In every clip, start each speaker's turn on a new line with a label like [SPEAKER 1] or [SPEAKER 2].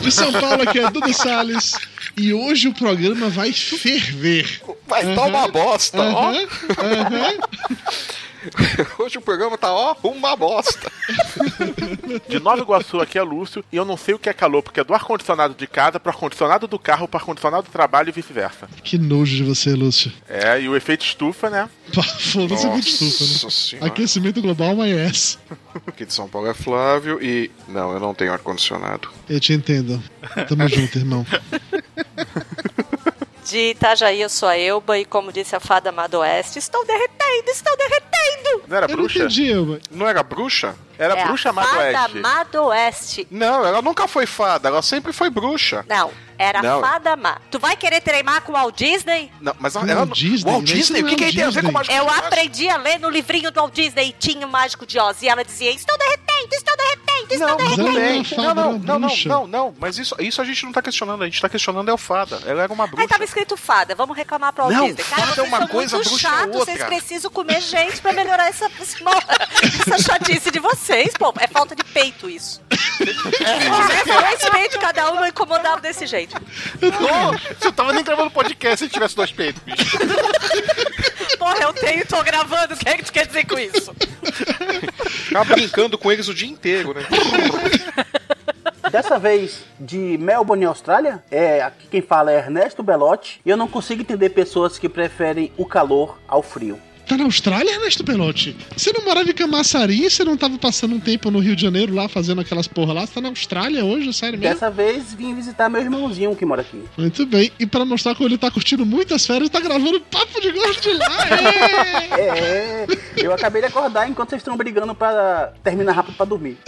[SPEAKER 1] De São Paulo aqui é Dudu Salles. E hoje o programa vai ferver.
[SPEAKER 2] Vai dar uma bosta, ó.
[SPEAKER 1] Aham, aham.
[SPEAKER 2] Hoje o programa tá, ó, uma bosta.
[SPEAKER 3] De Nova Iguaçu aqui é Lúcio e eu não sei o que é calor, porque é do ar-condicionado de casa pro ar-condicionado do carro pro ar-condicionado do trabalho e vice-versa.
[SPEAKER 1] Que nojo de você, Lúcio.
[SPEAKER 3] É, e o efeito estufa, né?
[SPEAKER 1] Foda-se muito estufa, né?
[SPEAKER 2] senhora.
[SPEAKER 1] Aquecimento global, mas é essa.
[SPEAKER 2] Aqui de São Paulo é Flávio e. Não, eu não tenho ar-condicionado.
[SPEAKER 1] Eu te entendo. Tamo junto, irmão.
[SPEAKER 4] De Itajaí, eu sou a Elba e como disse a fada amada Oeste, estou derretendo, estou derretendo!
[SPEAKER 3] Não era
[SPEAKER 1] Eu não
[SPEAKER 3] bruxa?
[SPEAKER 1] entendi, Elba.
[SPEAKER 2] Não era bruxa?
[SPEAKER 3] Era
[SPEAKER 4] é
[SPEAKER 3] bruxa
[SPEAKER 4] a fada
[SPEAKER 3] Madoeste.
[SPEAKER 4] amada Oeste.
[SPEAKER 2] Não, ela nunca foi fada, ela sempre foi bruxa.
[SPEAKER 4] Não, era
[SPEAKER 2] Não.
[SPEAKER 4] fada má. Tu vai querer treinar com o Walt Disney?
[SPEAKER 2] Não, mas
[SPEAKER 1] Walt
[SPEAKER 2] ela.
[SPEAKER 1] Disney,
[SPEAKER 2] Walt
[SPEAKER 1] mas isso
[SPEAKER 2] Disney? O que,
[SPEAKER 1] é
[SPEAKER 2] que ele tem a ver com
[SPEAKER 1] Disney.
[SPEAKER 2] mágico
[SPEAKER 4] Eu
[SPEAKER 2] de Oz?
[SPEAKER 4] aprendi a ler no livrinho do Walt Disney e tinha o Mágico de Oz. E ela dizia, estou derretendo, estou derretendo, estou
[SPEAKER 2] Não,
[SPEAKER 1] ela não é
[SPEAKER 2] Não, não,
[SPEAKER 1] é
[SPEAKER 2] não, não, não, não. Mas isso, isso a gente não tá questionando. A gente tá questionando é o fada. Ela era uma bruxa.
[SPEAKER 4] Aí tava escrito fada, vamos reclamar pro Walt
[SPEAKER 2] Não,
[SPEAKER 4] Disney. Cara,
[SPEAKER 2] fada é
[SPEAKER 4] vocês
[SPEAKER 2] uma
[SPEAKER 4] são
[SPEAKER 2] coisa,
[SPEAKER 4] muito
[SPEAKER 2] bruxa é
[SPEAKER 4] chatos,
[SPEAKER 2] outra.
[SPEAKER 4] vocês precisam comer gente pra melhorar essa, essa chatice de vocês, pô. É falta de peito isso. É, é respeito cada um não incomodava desse jeito.
[SPEAKER 3] Ô, Você tava nem gravando podcast se tivesse dois peitos, bicho.
[SPEAKER 4] Porra, eu tenho e tô gravando, o que é que tu quer dizer com isso?
[SPEAKER 2] Ficava brincando com eles o dia inteiro, né?
[SPEAKER 5] Dessa vez de Melbourne, Austrália, é, aqui quem fala é Ernesto Belotti. E eu não consigo entender pessoas que preferem o calor ao frio.
[SPEAKER 1] Tá na Austrália, Ernesto Pelotti? Você não morava em Camaçari? Você não tava passando um tempo no Rio de Janeiro lá, fazendo aquelas porra lá? Você tá na Austrália hoje, sério mesmo?
[SPEAKER 5] Dessa vez vim visitar meu irmãozinho que mora aqui.
[SPEAKER 1] Muito bem. E pra mostrar como ele tá curtindo muitas férias, tá gravando papo de gosto de lá. é!
[SPEAKER 5] É, eu acabei de acordar enquanto vocês estão brigando para terminar rápido pra dormir.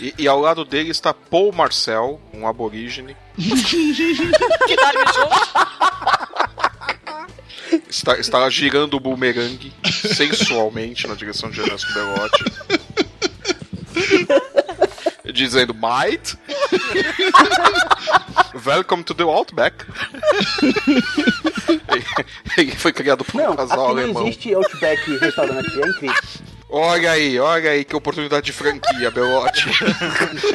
[SPEAKER 2] E, e ao lado dele está Paul Marcel, um aborígene.
[SPEAKER 4] Que junto?
[SPEAKER 2] Está, está girando o boomerang sensualmente na direção de Ernesto Belotti. Dizendo, Might? Welcome to the Outback. Ele foi criado por um
[SPEAKER 5] Não,
[SPEAKER 2] casal
[SPEAKER 5] aqui não
[SPEAKER 2] alemão.
[SPEAKER 5] existe Outback restaurante, é incrível.
[SPEAKER 2] Olha aí, olha aí que oportunidade de franquia, Belotti.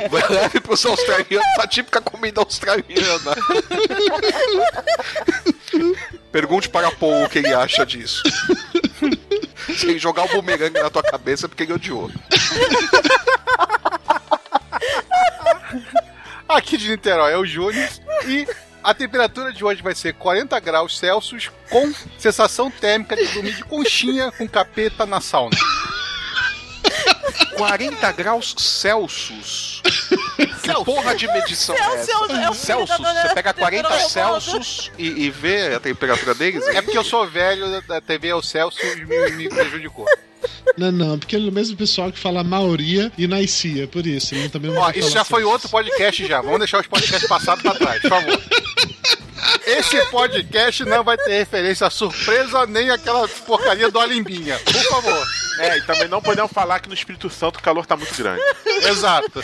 [SPEAKER 2] Vai leve pros australianos a típica comida australiana. Pergunte para Paul o que ele acha disso. Se ele jogar o bumerangue na tua cabeça é porque ele odiou.
[SPEAKER 6] Aqui de Niterói é o Júnior e a temperatura de hoje vai ser 40 graus Celsius com sensação térmica de dormir de conchinha com capeta na sauna.
[SPEAKER 2] 40 graus Celsius. Que porra de medição é essa?
[SPEAKER 4] Celsius, é o filho
[SPEAKER 2] Celsius, você pega 40
[SPEAKER 4] da dona
[SPEAKER 2] Celsius e, e vê a temperatura deles?
[SPEAKER 6] É porque eu sou velho, da TV é o Celsius me, me prejudicou.
[SPEAKER 1] Não, não, porque ele é o mesmo pessoal que fala maioria e nascia, por isso. Ele também não
[SPEAKER 6] Ó, isso já foi outro podcast já. Vamos deixar os podcasts passados pra trás, por favor. Esse podcast não vai ter referência a surpresa nem aquela porcaria do Alimbinha. Por favor.
[SPEAKER 3] É, e também não podemos falar que no Espírito Santo o calor tá muito grande.
[SPEAKER 6] Exato.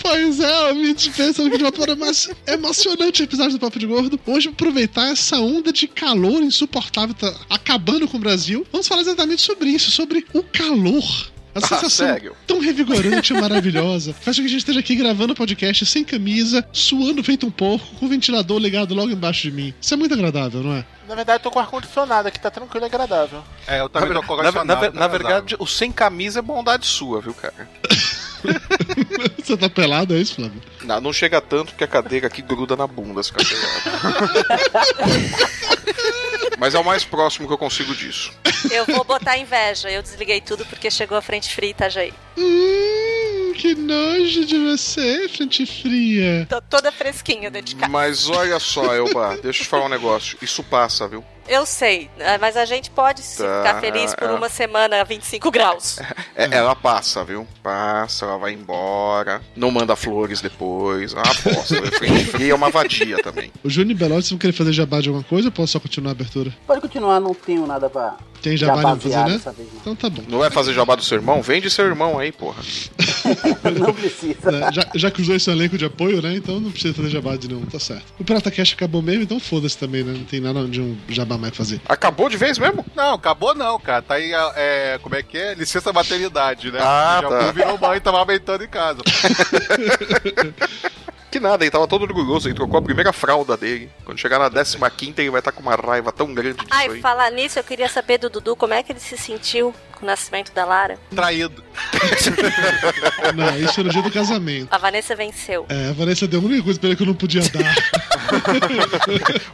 [SPEAKER 1] Pois é, ouvinte, pensando que de uma forma mais emocionante o episódio do Papo de Gordo. Hoje, aproveitar essa onda de calor insuportável, tá acabando com o Brasil. Vamos falar exatamente sobre isso, sobre o calor. A sensação
[SPEAKER 2] sério?
[SPEAKER 1] tão revigorante e maravilhosa. Faz com que a gente esteja aqui gravando o podcast sem camisa, suando feito um porco, com o ventilador ligado logo embaixo de mim. Isso é muito agradável, não é?
[SPEAKER 3] Na verdade, eu tô com ar-condicionado aqui, tá tranquilo e agradável.
[SPEAKER 6] É, eu
[SPEAKER 2] Na,
[SPEAKER 6] também tô
[SPEAKER 2] ver-
[SPEAKER 6] com
[SPEAKER 2] na, na,
[SPEAKER 6] condicionado,
[SPEAKER 2] na verdade, o sem camisa é bondade sua, viu, cara?
[SPEAKER 1] Você tá pelado, é isso, Flávio?
[SPEAKER 2] Não, não chega tanto porque a cadeira aqui gruda na bunda se ficar. Mas é o mais próximo que eu consigo disso.
[SPEAKER 4] Eu vou botar inveja. Eu desliguei tudo porque chegou a frente fria Itajaí.
[SPEAKER 1] Hum, que que nojo de você, frente fria.
[SPEAKER 4] Tô toda fresquinha dentro de casa.
[SPEAKER 2] Mas olha só, Elba, deixa eu te falar um negócio. Isso passa, viu?
[SPEAKER 4] Eu sei, né, mas a gente pode
[SPEAKER 2] Tá,
[SPEAKER 4] ficar feliz por
[SPEAKER 2] é.
[SPEAKER 4] uma semana a 25 graus.
[SPEAKER 2] É, ela passa, viu? Passa, ela vai embora. Não manda flores depois. Ah, posso. Frente fria é uma vadia também.
[SPEAKER 1] O Júnior e Belote, vocês vão querer fazer jabá de alguma coisa ou posso só continuar a abertura?
[SPEAKER 5] Pode continuar, não tenho nada pra
[SPEAKER 1] Tem jabá
[SPEAKER 5] jabá
[SPEAKER 1] não fazer, né?
[SPEAKER 5] dessa vez, não.
[SPEAKER 1] Então tá bom.
[SPEAKER 2] Não vai fazer jabá do seu irmão? Vende seu irmão aí, porra.
[SPEAKER 5] Não precisa.
[SPEAKER 1] É, já, já que são elenco de apoio, né? Então não precisa fazer jabá de não, tá certo. O Pirata Cash acabou mesmo, então foda-se também, né? Não tem nada de um jabá mais pra fazer.
[SPEAKER 2] Acabou de vez mesmo?
[SPEAKER 6] Não, acabou não, cara. Tá aí, é, como é que é? Licença maternidade, né?
[SPEAKER 2] Ah,
[SPEAKER 6] Já
[SPEAKER 2] tá.
[SPEAKER 6] virou mãe e tava aumentando em casa.
[SPEAKER 2] Que nada, ele tava todo orgulhoso, ele trocou a primeira fralda dele. Quando chegar na 15 ele vai estar com uma raiva tão grande disso
[SPEAKER 4] Ai,
[SPEAKER 2] aí.
[SPEAKER 4] falar nisso, eu queria saber do Dudu como é que ele se sentiu com o nascimento da Lara.
[SPEAKER 6] Traído.
[SPEAKER 1] Não, isso foi no dia do casamento.
[SPEAKER 4] A Vanessa venceu.
[SPEAKER 1] É, a Vanessa deu a única coisa pra ele que eu não podia dar.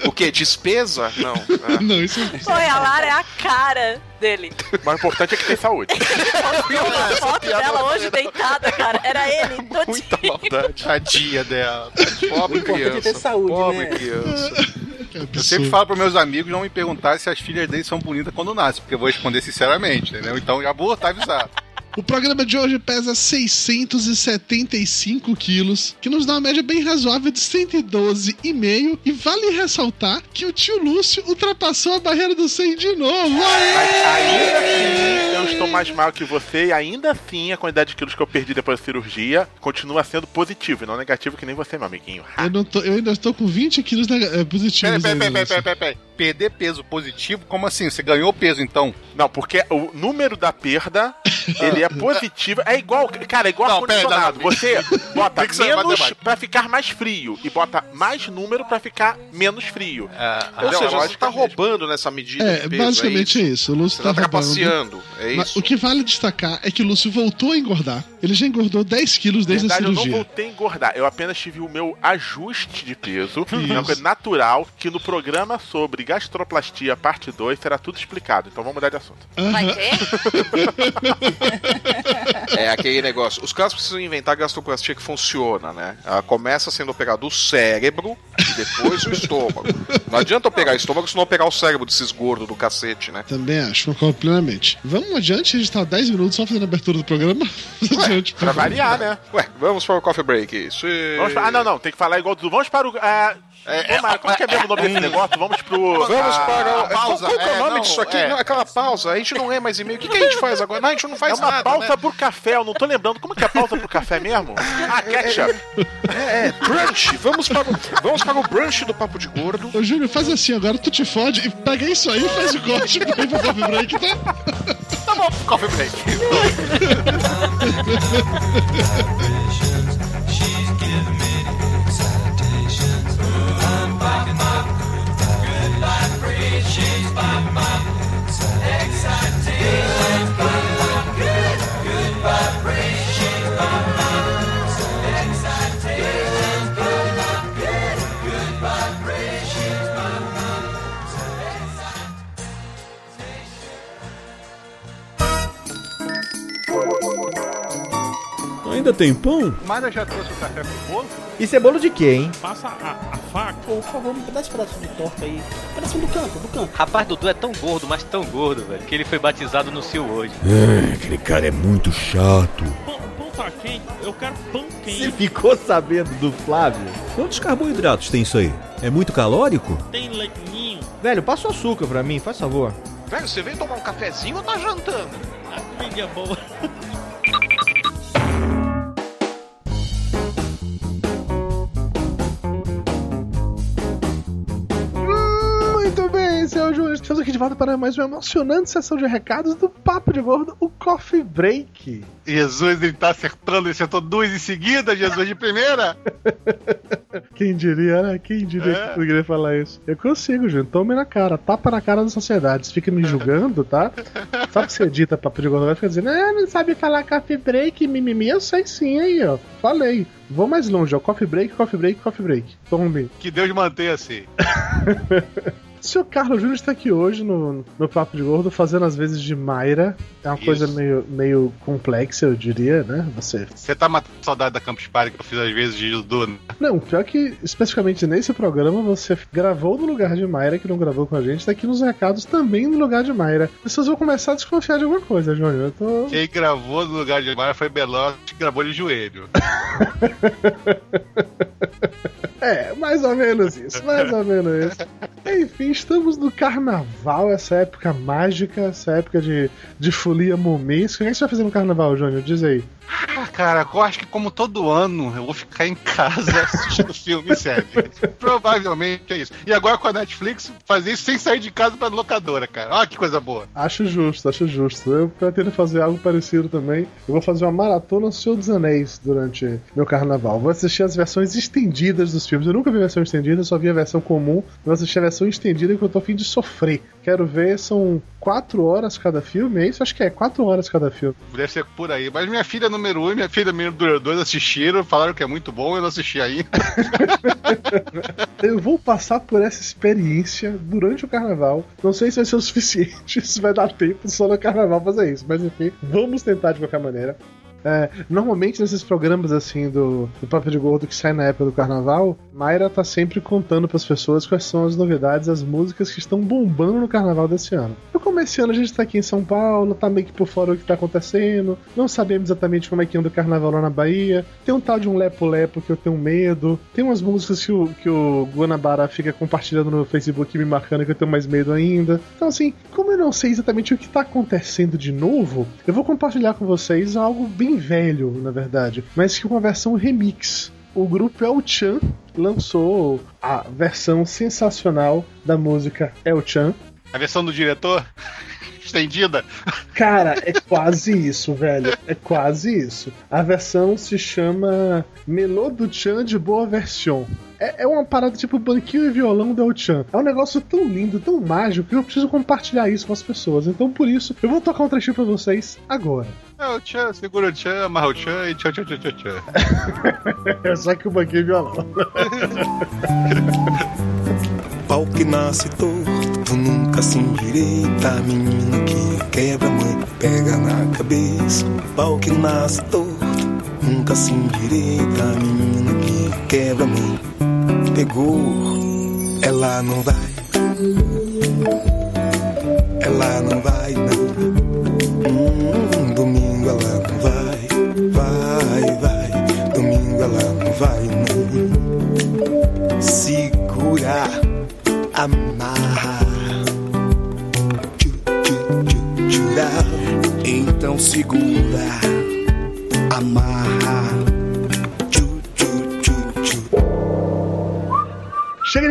[SPEAKER 2] O quê? Despesa? Não. Ah.
[SPEAKER 1] não, isso
[SPEAKER 4] Foi, a Lara é a cara dele.
[SPEAKER 3] O mais importante é que tem saúde.
[SPEAKER 4] Postou uma foto dela hoje deitada, cara. Era ele,
[SPEAKER 2] Muita
[SPEAKER 4] todinho.
[SPEAKER 2] maldade.
[SPEAKER 6] Tadinha dela.
[SPEAKER 2] Pobre
[SPEAKER 5] O importante é ter
[SPEAKER 2] criança.
[SPEAKER 5] saúde,
[SPEAKER 2] Pobre
[SPEAKER 5] né?
[SPEAKER 2] criança.
[SPEAKER 1] é
[SPEAKER 6] Eu sempre falo pros meus amigos não me perguntar se as filhas deles são bonitas quando nascem, porque eu vou responder sinceramente, entendeu? Então já vou estar avisado.
[SPEAKER 1] O programa de hoje pesa 675 quilos, que nos dá uma média bem razoável de 112,5. E vale ressaltar que o tio Lúcio ultrapassou a barreira do 100 de novo.
[SPEAKER 3] Mas
[SPEAKER 1] Aê!
[SPEAKER 3] ainda assim, eu estou mais mal que você e ainda assim a quantidade de quilos que eu perdi depois da cirurgia continua sendo positivo e não negativo que nem você, meu amiguinho.
[SPEAKER 1] Eu, não tô, eu ainda estou com 20 quilos eh, positivos.
[SPEAKER 6] Peraí, peraí, peraí, peraí, peraí. Perder peso positivo? Como assim? Você ganhou peso então?
[SPEAKER 3] Não, porque o número da perda, ele é positivo. É igual, cara, é igual ar-condicionado.
[SPEAKER 6] não.
[SPEAKER 3] Você bota menos pra ficar mais frio e bota mais número pra ficar menos frio.
[SPEAKER 2] Ou
[SPEAKER 3] Entendeu?
[SPEAKER 2] seja, você tá
[SPEAKER 3] é mesmo.
[SPEAKER 2] roubando nessa medida
[SPEAKER 1] É,
[SPEAKER 2] de peso,
[SPEAKER 1] basicamente
[SPEAKER 2] é
[SPEAKER 1] é
[SPEAKER 2] isso?
[SPEAKER 1] isso. O Lúcio
[SPEAKER 2] Você
[SPEAKER 1] tá
[SPEAKER 2] tá
[SPEAKER 1] roubando.
[SPEAKER 2] trapaceando, é isso?
[SPEAKER 1] o que vale destacar é que o Lúcio voltou a engordar. Ele já engordou 10 quilos
[SPEAKER 3] Na
[SPEAKER 1] desde
[SPEAKER 3] verdade,
[SPEAKER 1] a
[SPEAKER 3] eu não
[SPEAKER 1] cirurgia.
[SPEAKER 3] voltei a engordar. Eu apenas tive o meu ajuste de peso. É uma coisa natural que no programa sobre gastroplastia parte 2 será tudo explicado. Então vamos mudar de assunto.
[SPEAKER 4] Vai ter?
[SPEAKER 2] É aquele negócio. Os caras precisam inventar gastroplastia que funciona, né? Ela começa sendo operado o cérebro e depois o estômago. Não adianta operar o estômago se não operar o cérebro desses gordos do cacete, né?
[SPEAKER 1] Também acho, concordo plenamente. Vamos adiante, a gente tá 10 minutos só fazendo a abertura do programa. adiante, por
[SPEAKER 3] Pra variar, né?
[SPEAKER 2] Ué, vamos para o coffee break. Isso é...
[SPEAKER 3] Vamos pra- Ah, não, não. Tem que falar igual do. Vamos para o. É, Ô, Mário, como que é mesmo o nome desse negócio? Vamos pro.
[SPEAKER 2] Vamos para
[SPEAKER 6] pausa.
[SPEAKER 2] Qual, é o
[SPEAKER 6] É,
[SPEAKER 2] nome
[SPEAKER 6] não,
[SPEAKER 2] disso aqui?
[SPEAKER 6] é.
[SPEAKER 2] Não, aquela pausa. A gente não lê mais e-mail. O que, que a gente faz agora? Não, a gente não
[SPEAKER 3] É
[SPEAKER 2] faz
[SPEAKER 3] uma
[SPEAKER 2] nada,
[SPEAKER 3] pausa
[SPEAKER 2] né?
[SPEAKER 3] pro café, eu não tô lembrando. Como que é a pausa pro café mesmo? Ah, ketchup.
[SPEAKER 2] É, é, brunch. Vamos para, o, vamos para o brunch do Papo de Gordo.
[SPEAKER 1] Ô, Júnior, faz assim agora, tu te fode e pega isso aí e faz o corte pra ir pro coffee break, tá?
[SPEAKER 6] Coffee break.
[SPEAKER 7] Ainda tem pão?
[SPEAKER 6] Mara já trouxe o café pro bolo?
[SPEAKER 8] Isso é bolo de quê, hein?
[SPEAKER 9] Passa a, a faca.
[SPEAKER 5] Pô, por favor, me dá esse pedaço de torta aí. Pedacinho do canto, do canto.
[SPEAKER 10] Rapaz, Dudu é tão gordo, mas tão gordo, velho, que ele foi batizado no Sil hoje.
[SPEAKER 7] É, aquele cara é muito chato.
[SPEAKER 9] Pão, pão tá quente? Eu quero pão
[SPEAKER 8] Você
[SPEAKER 9] quente.
[SPEAKER 8] ficou sabendo do Flávio?
[SPEAKER 7] Quantos carboidratos tem isso aí? É muito calórico?
[SPEAKER 9] Tem leitinho.
[SPEAKER 8] Velho, passa o açúcar pra mim, faz favor.
[SPEAKER 2] Velho, você veio tomar um cafezinho ou tá jantando?
[SPEAKER 9] A comida é boa.
[SPEAKER 1] Volta para mais uma emocionante sessão de recados do Papo de Gordo, o Coffee Break.
[SPEAKER 6] Jesus, ele tá acertando, ele acertou duas em seguida, Jesus de primeira.
[SPEAKER 1] Quem diria, né? Quem diria
[SPEAKER 6] É.
[SPEAKER 1] que eu queria falar isso? Eu consigo, Júnior. Tome na cara, tapa na cara da sociedade. Você fica me julgando, tá? Sabe que você edita Papo de Gordo? Vai ficar dizendo, ah, não sabe falar Coffee Break, mimimi. Eu sei sim aí, ó. Falei. Vou mais longe, ó. Coffee Break, Coffee Break, Coffee Break. Tome.
[SPEAKER 6] Que Deus mantenha assim.
[SPEAKER 1] Senhor Carlos Júnior está aqui hoje no, no Papo de Gordo fazendo as vezes de Mayra. É uma
[SPEAKER 11] Isso.
[SPEAKER 1] coisa meio, meio complexa, eu diria, né? Você.
[SPEAKER 11] Você tá matando saudade da Campus Party que eu fiz às vezes de Dudu, né?
[SPEAKER 1] Não, pior que especificamente nesse programa você gravou no lugar de Mayra, que não gravou com a gente, tá aqui nos recados também no lugar de Mayra. As pessoas vão começar a desconfiar de alguma coisa, Júnior. Eu tô.
[SPEAKER 11] Quem gravou no lugar de Mara foi Belote, que gravou de joelho.
[SPEAKER 1] É, mais ou menos isso, mais ou menos isso. Enfim, estamos no carnaval, essa época mágica, essa época de, de folia momesca. O que é que você vai fazer no carnaval, Júnior? Diz aí.
[SPEAKER 11] Ah, cara, eu acho que como todo ano eu vou ficar em casa assistindo filme e série. Provavelmente é isso. E agora com a Netflix, fazer isso sem sair de casa pra locadora, cara. Olha que coisa boa.
[SPEAKER 1] Acho justo, acho justo. Eu pretendo fazer algo parecido também. Eu vou fazer uma maratona Senhor dos Anéis durante meu carnaval. Vou assistir as versões estendidas dos filmes. Eu nunca vi a versão estendida, só vi a versão comum. Vou assistir a versão estendida que eu tô a fim de sofrer. Quero ver, são quatro horas cada filme, é isso? Acho que é, quatro horas cada filme.
[SPEAKER 11] Deve ser por aí. Mas minha filha número 1 um e minha filha número 2 assistiram, falaram que é muito bom, eu não assisti ainda.
[SPEAKER 1] Eu vou passar por essa experiência durante o carnaval. Não sei se vai ser o suficiente, se vai dar tempo só no carnaval fazer isso, mas enfim, vamos tentar de qualquer maneira. É, normalmente nesses programas assim do, do Papo de Gordo que sai na época do carnaval, Mayra tá sempre contando pras pessoas quais são as novidades, as músicas que estão bombando no carnaval desse ano. Eu como esse ano a gente tá aqui em São Paulo, tá meio que por fora o que tá acontecendo, não sabemos exatamente como é que anda o carnaval lá na Bahia. Tem um tal de um Lepo Lepo que eu tenho medo. Tem umas músicas que o, que o Guanabara fica compartilhando no Facebook me marcando que eu tenho mais medo ainda. Então, assim, como eu não sei exatamente o que tá acontecendo de novo, eu vou compartilhar com vocês algo bem velho, na verdade, mas que é uma versão remix. O grupo El Chan lançou a versão sensacional da música El Chan.
[SPEAKER 11] A versão do diretor estendida.
[SPEAKER 1] Cara, é quase isso, velho. É quase isso. A versão se chama Melô do Chan de Boa Version. É, é uma parada tipo banquinho e violão do El Chan. É um negócio tão lindo, tão mágico, que eu preciso compartilhar isso com as pessoas. Então, por isso, eu vou tocar um trechinho pra vocês agora.
[SPEAKER 11] É o Tchan, segura o Tchan, amarra o Tchan e tchan, tchan, tchan, tchan, tchan.
[SPEAKER 1] É só que o banquinho violão.
[SPEAKER 12] Pau que nasce torto, nunca se endireita. Menino que quebra, mãe, pega na cabeça. Pau que nasce torto, nunca se endireita. Menino que quebra, mãe, pegou. Ela não vai, ela não vai, não.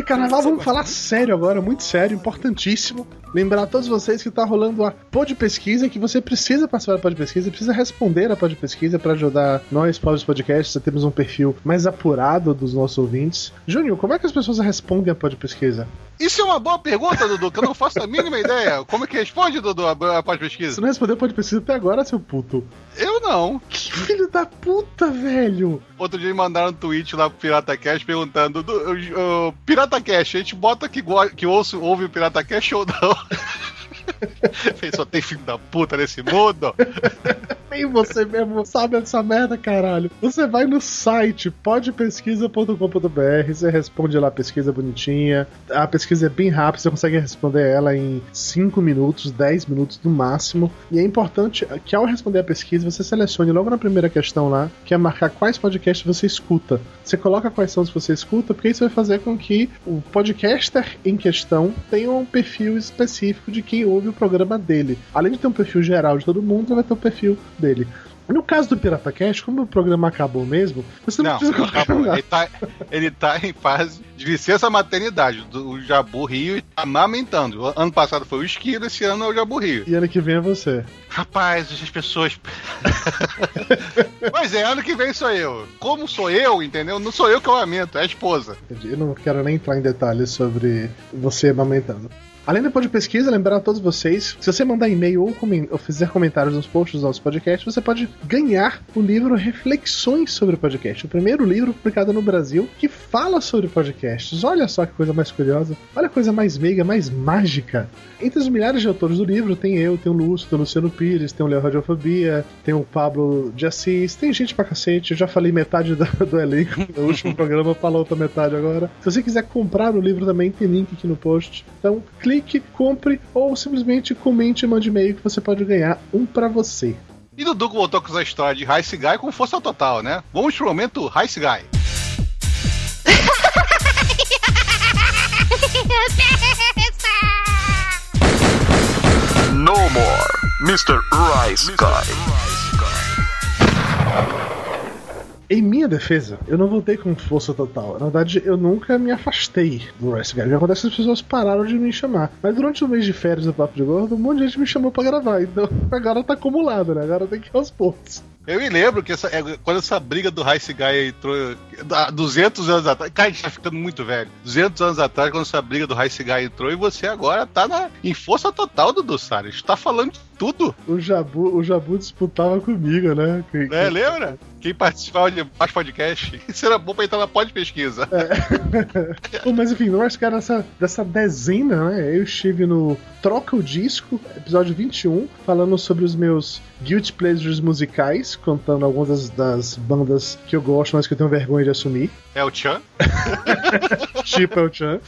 [SPEAKER 1] Carnaval, vamos falar sério agora, muito sério, importantíssimo. Lembrar a todos vocês que tá rolando a pod pesquisa, que você precisa participar da pod pesquisa, precisa responder a pod pesquisa para ajudar nós, pobres podcasts, a termos um perfil mais apurado dos nossos ouvintes. Júnior, como é que as pessoas respondem a pod pesquisa?
[SPEAKER 11] Isso é uma boa pergunta, Dudu, que eu não faço a mínima ideia. Como é que responde, Dudu, a, a
[SPEAKER 1] Você
[SPEAKER 11] pós-pesquisa?
[SPEAKER 1] não respondeu a pod pesquisa até agora, seu puto.
[SPEAKER 11] Eu não.
[SPEAKER 1] Que filho da puta, velho!
[SPEAKER 11] Outro dia me mandaram um tweet lá pro Pirata Cash perguntando: o, Cash, a gente bota que, que ouço, ouve o Pirata Cash ou não? Só tem filho da puta nesse mundo.
[SPEAKER 1] Nem você mesmo sabe essa merda, caralho. Você vai no site podpesquisa.com.br, você responde lá a pesquisa bonitinha. A pesquisa é bem rápida, você consegue responder ela em 5 minutos, 10 minutos no máximo. E é importante que ao responder a pesquisa, você selecione logo na primeira questão lá, que é marcar quais podcasts você escuta. Você coloca quais são os que você escuta, porque isso vai fazer com que o podcaster em questão tenha um perfil específico de quem ouve o programa dele. Além de ter um perfil geral de todo mundo, vai ter o perfil dele. No caso do Pirata Cash, como o programa acabou mesmo, você não,
[SPEAKER 11] Não,
[SPEAKER 1] precisa colocar
[SPEAKER 11] acabou. Ele tá, ele tá em fase de licença maternidade. Do- O Jabu Rio tá amamentando. O Ano passado foi o Esquilo, esse ano é o Jabu Rio.
[SPEAKER 1] E ano que vem é você.
[SPEAKER 11] Rapaz, as pessoas. pois é, ano que vem sou eu. Como sou eu, entendeu? Não sou eu que eu amamento, é a esposa.
[SPEAKER 1] Eu não quero nem entrar em detalhes sobre você amamentando. Além depois de pesquisa, lembrar a todos vocês, se você mandar e-mail ou, ou fizer comentários nos posts do nosso podcast, você pode ganhar o livro Reflexões sobre Podcast, o primeiro livro publicado no Brasil que fala sobre podcasts. Olha só que coisa mais curiosa, olha a coisa mais meiga, mais mágica. Entre os milhares de autores do livro, tem eu, tem o Lúcio, tem o Luciano Pires, tem o Léo Radiofobia, tem o Pablo de Assis, tem gente pra cacete. Eu já falei metade do, do elenco no último programa, fala outra metade agora. Se você quiser comprar o livro também, tem link aqui no post. Então, clique, compre ou simplesmente comente e mande e-mail que você pode ganhar um pra você.
[SPEAKER 6] E Dudu voltou com essa história de Rice Guy com força total, né? Vamos pro momento Rice Guy.
[SPEAKER 13] No more, Mr. Rice Guy.
[SPEAKER 1] Em minha defesa, eu não voltei com força total. Na verdade, eu nunca me afastei do Rice Guy. O que acontece é que as pessoas pararam de me chamar. Mas durante o mês de férias do Papo de Gordo, um monte de gente me chamou pra gravar. Então agora tá acumulado, né? Agora tem que ir aos poucos.
[SPEAKER 6] Eu me lembro que essa, é, quando essa briga do Rice Guy entrou há 200 anos atrás. Cara, a gente tá ficando muito velho. 200 anos atrás, quando essa briga do Rice Guy entrou, e você agora tá na, em força total, Dudu Salles. Tá falando de tudo.
[SPEAKER 1] O Jabu, o Jabu disputava comigo, né? Que-
[SPEAKER 6] Né?
[SPEAKER 1] que-
[SPEAKER 6] Lembra? Quem participava de mais podcast. Isso era bom pra entrar na pod pesquisa.
[SPEAKER 1] Bom, mas enfim, no Rice Guy dessa, dessa dezena, né? Eu estive no Troca o Disco, episódio 21, falando sobre os meus guilty pleasures musicais, contando algumas das, das bandas que eu gosto, mas que eu tenho vergonha de assumir.
[SPEAKER 6] É o Chan?
[SPEAKER 1] tipo El Chan.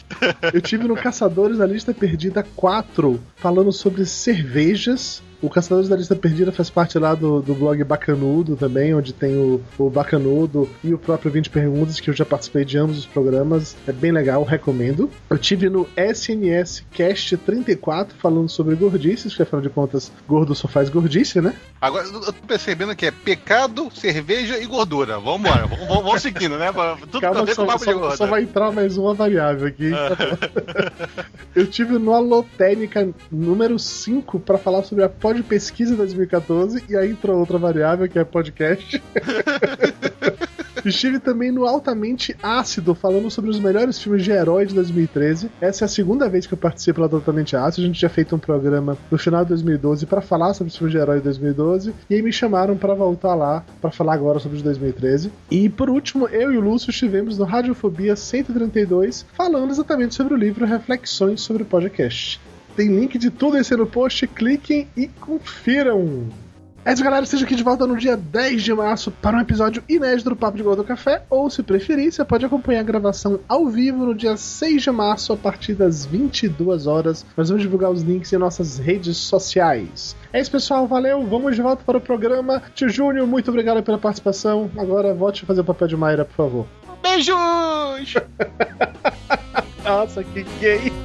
[SPEAKER 1] Eu tive no Caçadores da Lista Perdida 4, falando sobre cervejas. O Caçadores da Lista Perdida faz parte lá do, do blog Bacanudo também, onde tem o, o Bacanudo e o próprio 20 Perguntas, que eu já participei de ambos os programas. É bem legal, recomendo. Eu tive no SNS Cast 34, falando sobre gordices, que afinal de contas, gordo só faz gordice, né?
[SPEAKER 6] Agora, eu tô percebendo que é pecado, cerveja e gordura. Vambora, vamos, vamos, vamos seguindo, né? Tudo
[SPEAKER 1] Calma,
[SPEAKER 6] ver
[SPEAKER 1] só,
[SPEAKER 6] papo de
[SPEAKER 1] só,
[SPEAKER 6] gordo.
[SPEAKER 1] só vai entrar mais uma variável aqui. Eu tive no Alotênica número 5 para falar sobre a Pod Pesquisa 2014 e aí entrou outra variável que é podcast. Estive também no Altamente Ácido, falando sobre os melhores filmes de herói de 2013. Essa é a segunda vez que eu participo lá do Altamente Ácido. A gente já fez um programa no final de 2012 para falar sobre os filmes de herói de 2012. E aí me chamaram para voltar lá para falar agora sobre os de 2013. E por último, eu e o Lúcio estivemos no Radiofobia 132 falando exatamente sobre o livro Reflexões sobre o Podcast. Tem link de tudo isso aí no post, cliquem e confiram. É isso, galera. Esteja aqui de volta no dia 10 de março para um episódio inédito do Papo de Gordo Café. Ou, se preferir, você pode acompanhar a gravação ao vivo no dia 6 de março, a partir das 22 horas. Nós vamos divulgar os links em nossas redes sociais. É isso, pessoal. Valeu. Vamos de volta para o programa. Tio Júnior, muito obrigado pela participação. Agora, volte a fazer o papel de Mayra, por favor.
[SPEAKER 6] Beijos!
[SPEAKER 1] Nossa, que gay!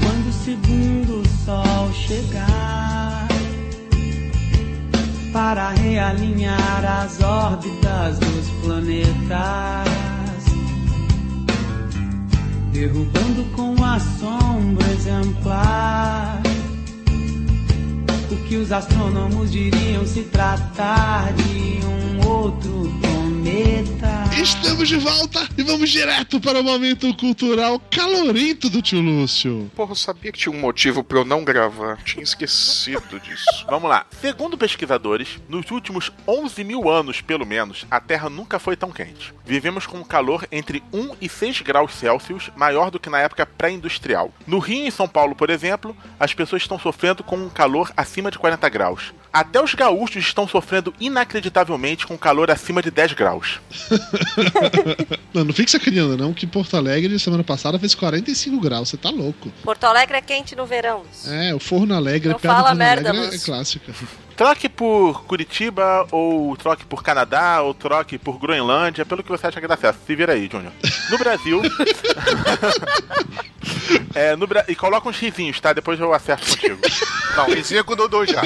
[SPEAKER 14] Quando o segundo sol chegar para realinhar as órbitas dos planetas, derrubando com assombro exemplar o que os astrônomos diriam se tratar de um outro cometa.
[SPEAKER 1] Estamos de volta e vamos direto para o momento cultural calorento do tio Lúcio.
[SPEAKER 2] Porra, eu sabia que tinha um motivo pra eu não gravar. Tinha esquecido disso.
[SPEAKER 3] Vamos lá. Segundo pesquisadores, nos últimos 11 mil anos, pelo menos, a Terra nunca foi tão quente. Vivemos com um calor entre 1 e 6 graus Celsius, maior do que na época pré-industrial. No Rio e em São Paulo, por exemplo, as pessoas estão sofrendo com um calor acima de 40 graus. Até os gaúchos estão sofrendo inacreditavelmente com calor acima de 10 graus.
[SPEAKER 1] Não, não fique sacaneando, não, que Porto Alegre semana passada fez 45 graus, você tá louco.
[SPEAKER 4] Porto Alegre é quente no verão.
[SPEAKER 1] É, o Forno Alegre,
[SPEAKER 4] Não fala
[SPEAKER 1] Forno
[SPEAKER 4] merda,
[SPEAKER 1] Alegre é clássica.
[SPEAKER 3] Troque por Curitiba, ou troque por Canadá, ou troque por Groenlândia, pelo que você acha que dá certo. Se vira aí, Júnior. No Brasil. é, no. E coloca uns risinhos, tá? Depois eu acerto contigo.
[SPEAKER 6] Não, ensina com o Dodô já.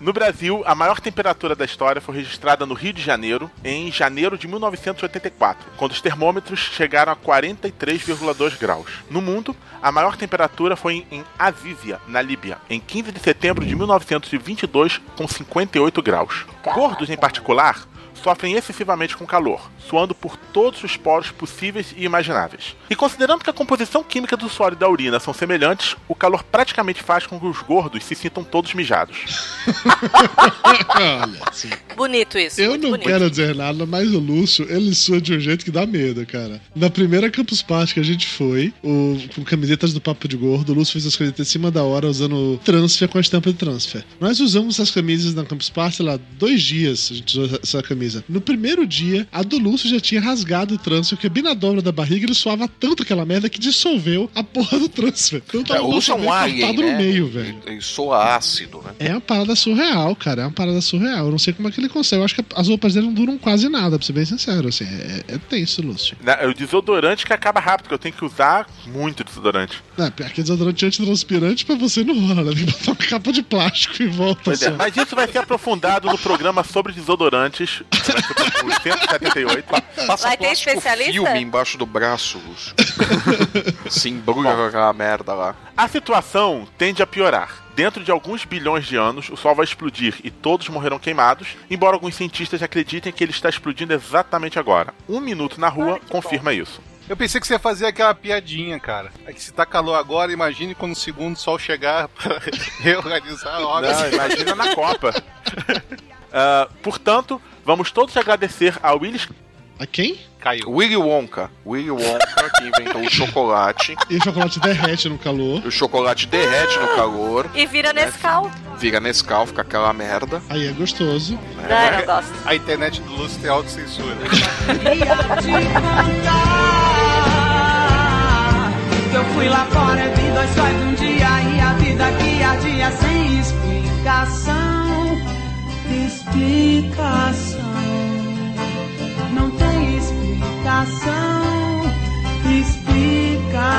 [SPEAKER 3] No Brasil, a maior temperatura da história foi registrada no Rio de Janeiro, em janeiro de 1984, quando os termômetros chegaram a 43,2 graus. No mundo, a maior temperatura foi em Azizia, na Líbia, em 15 de setembro de 1922, com 58 graus. Gordos, em particular, sofrem excessivamente com calor, suando por todos os poros possíveis e imagináveis. E considerando que a composição química do suor e da urina são semelhantes, o calor praticamente faz com que os gordos se sintam todos mijados.
[SPEAKER 1] Olha, assim.
[SPEAKER 4] Bonito isso.
[SPEAKER 1] Eu
[SPEAKER 4] muito
[SPEAKER 1] não
[SPEAKER 4] bonito.
[SPEAKER 1] quero dizer nada, mas o Lúcio, ele sua de um jeito que dá medo, cara. Na primeira Campus Party que a gente foi, o, com camisetas do Papo de Gordo, o Lúcio fez as camisetas em cima da hora usando transfer com a estampa de transfer. Nós usamos essas camisas na Campus Party, sei lá, dois dias a gente usou essa camisa. No primeiro dia, a do Lúcio já tinha rasgado o transfer, porque bem na dobra da barriga ele suava tanto aquela merda que dissolveu a porra do transfer. Então
[SPEAKER 2] É,
[SPEAKER 1] tava
[SPEAKER 2] o Lúcio é um alien, né?
[SPEAKER 1] no meio, velho.
[SPEAKER 2] Soa ácido, né?
[SPEAKER 1] É uma parada surreal, cara. É uma parada surreal. Eu não sei como é que ele consegue. Eu acho que as roupas dele não duram quase nada, pra ser bem sincero. Assim, é, é tenso, Lúcio.
[SPEAKER 3] Na- O desodorante que acaba rápido, que eu tenho que usar muito desodorante.
[SPEAKER 1] Não, aquele desodorante antitranspirante pra você não rola, né? Tem que botar uma capa de plástico e volta.
[SPEAKER 3] Pois é, mas isso vai ser aprofundado no programa sobre desodorantes, que vai ser o 178.
[SPEAKER 2] Passa
[SPEAKER 4] Vai ter especialista?
[SPEAKER 2] filme embaixo do braço, Lúcio. Se embrulha com aquela merda lá.
[SPEAKER 3] A situação tende a piorar. Dentro de alguns bilhões de anos, o Sol vai explodir e todos morrerão queimados, embora alguns cientistas acreditem que ele está explodindo exatamente agora. Um minuto na rua confirma isso.
[SPEAKER 6] Eu pensei que você ia fazer aquela piadinha, cara. É que se tá calor agora, imagine quando o segundo sol chegar pra reorganizar a obra.
[SPEAKER 3] Não, imagina na Copa. Ah, portanto, vamos todos agradecer a Willis.
[SPEAKER 1] A quem?
[SPEAKER 6] Caiu.
[SPEAKER 2] Willy Wonka. Willy Wonka que inventou o chocolate.
[SPEAKER 1] E o chocolate derrete no calor.
[SPEAKER 2] O chocolate derrete no calor,
[SPEAKER 4] E vira Nescau.
[SPEAKER 2] vira Nescau, fica aquela merda.
[SPEAKER 1] Aí é gostoso.
[SPEAKER 4] Não, eu gosto.
[SPEAKER 6] A internet do Lúcio tem autocensura.
[SPEAKER 14] Que eu fui lá fora, vi dois sóis um dia e a vida que ardia sem explicação. Explicação. Não tem explicação. Explicação.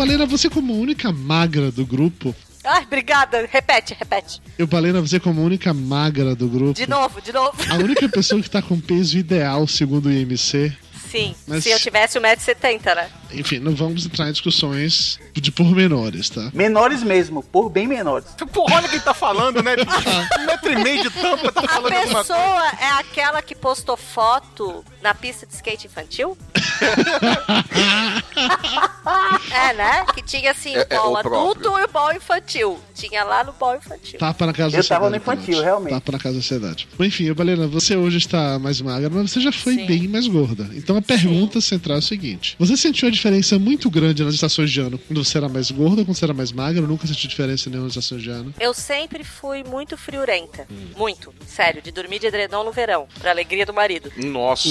[SPEAKER 1] Balena, você como única magra do grupo.
[SPEAKER 4] Ai, obrigada. Repete, repete.
[SPEAKER 1] Eu, Balena, você como única magra do grupo.
[SPEAKER 4] De novo, de novo.
[SPEAKER 1] A única pessoa que tá com peso ideal, segundo o IMC.
[SPEAKER 4] Sim,
[SPEAKER 1] Mas-
[SPEAKER 4] se eu tivesse 1,70m, né?
[SPEAKER 1] Enfim, não vamos entrar em discussões de pormenores, tá?
[SPEAKER 5] Menores mesmo, por bem menores.
[SPEAKER 6] Porra, olha quem tá falando, né? Um metro e meio de tampa tá
[SPEAKER 4] A
[SPEAKER 6] falando coisa.
[SPEAKER 4] pessoa é aquela que postou foto na pista de skate infantil? é, né? Que tinha assim
[SPEAKER 1] É-
[SPEAKER 4] o
[SPEAKER 1] é o
[SPEAKER 4] adulto
[SPEAKER 1] próprio.
[SPEAKER 4] e o bol infantil. Tinha lá no bol infantil.
[SPEAKER 1] Tapa na casa da
[SPEAKER 5] Eu tava no infantil,
[SPEAKER 1] Pelote.
[SPEAKER 5] realmente.
[SPEAKER 1] Tapa na casa da sociedade. Bom, enfim, Balena, você hoje está mais magra, mas você já foi bem mais gorda. Então a pergunta central é a seguinte: Você sentiu a diferença muito grande nas estações de ano quando você era mais gorda ou quando você era mais magra? Eu nunca senti diferença nenhuma estação de ano.
[SPEAKER 4] Eu sempre fui muito friorenta. Muito. Sério, de dormir de edredom no verão. Pra alegria do marido.
[SPEAKER 2] Nossa.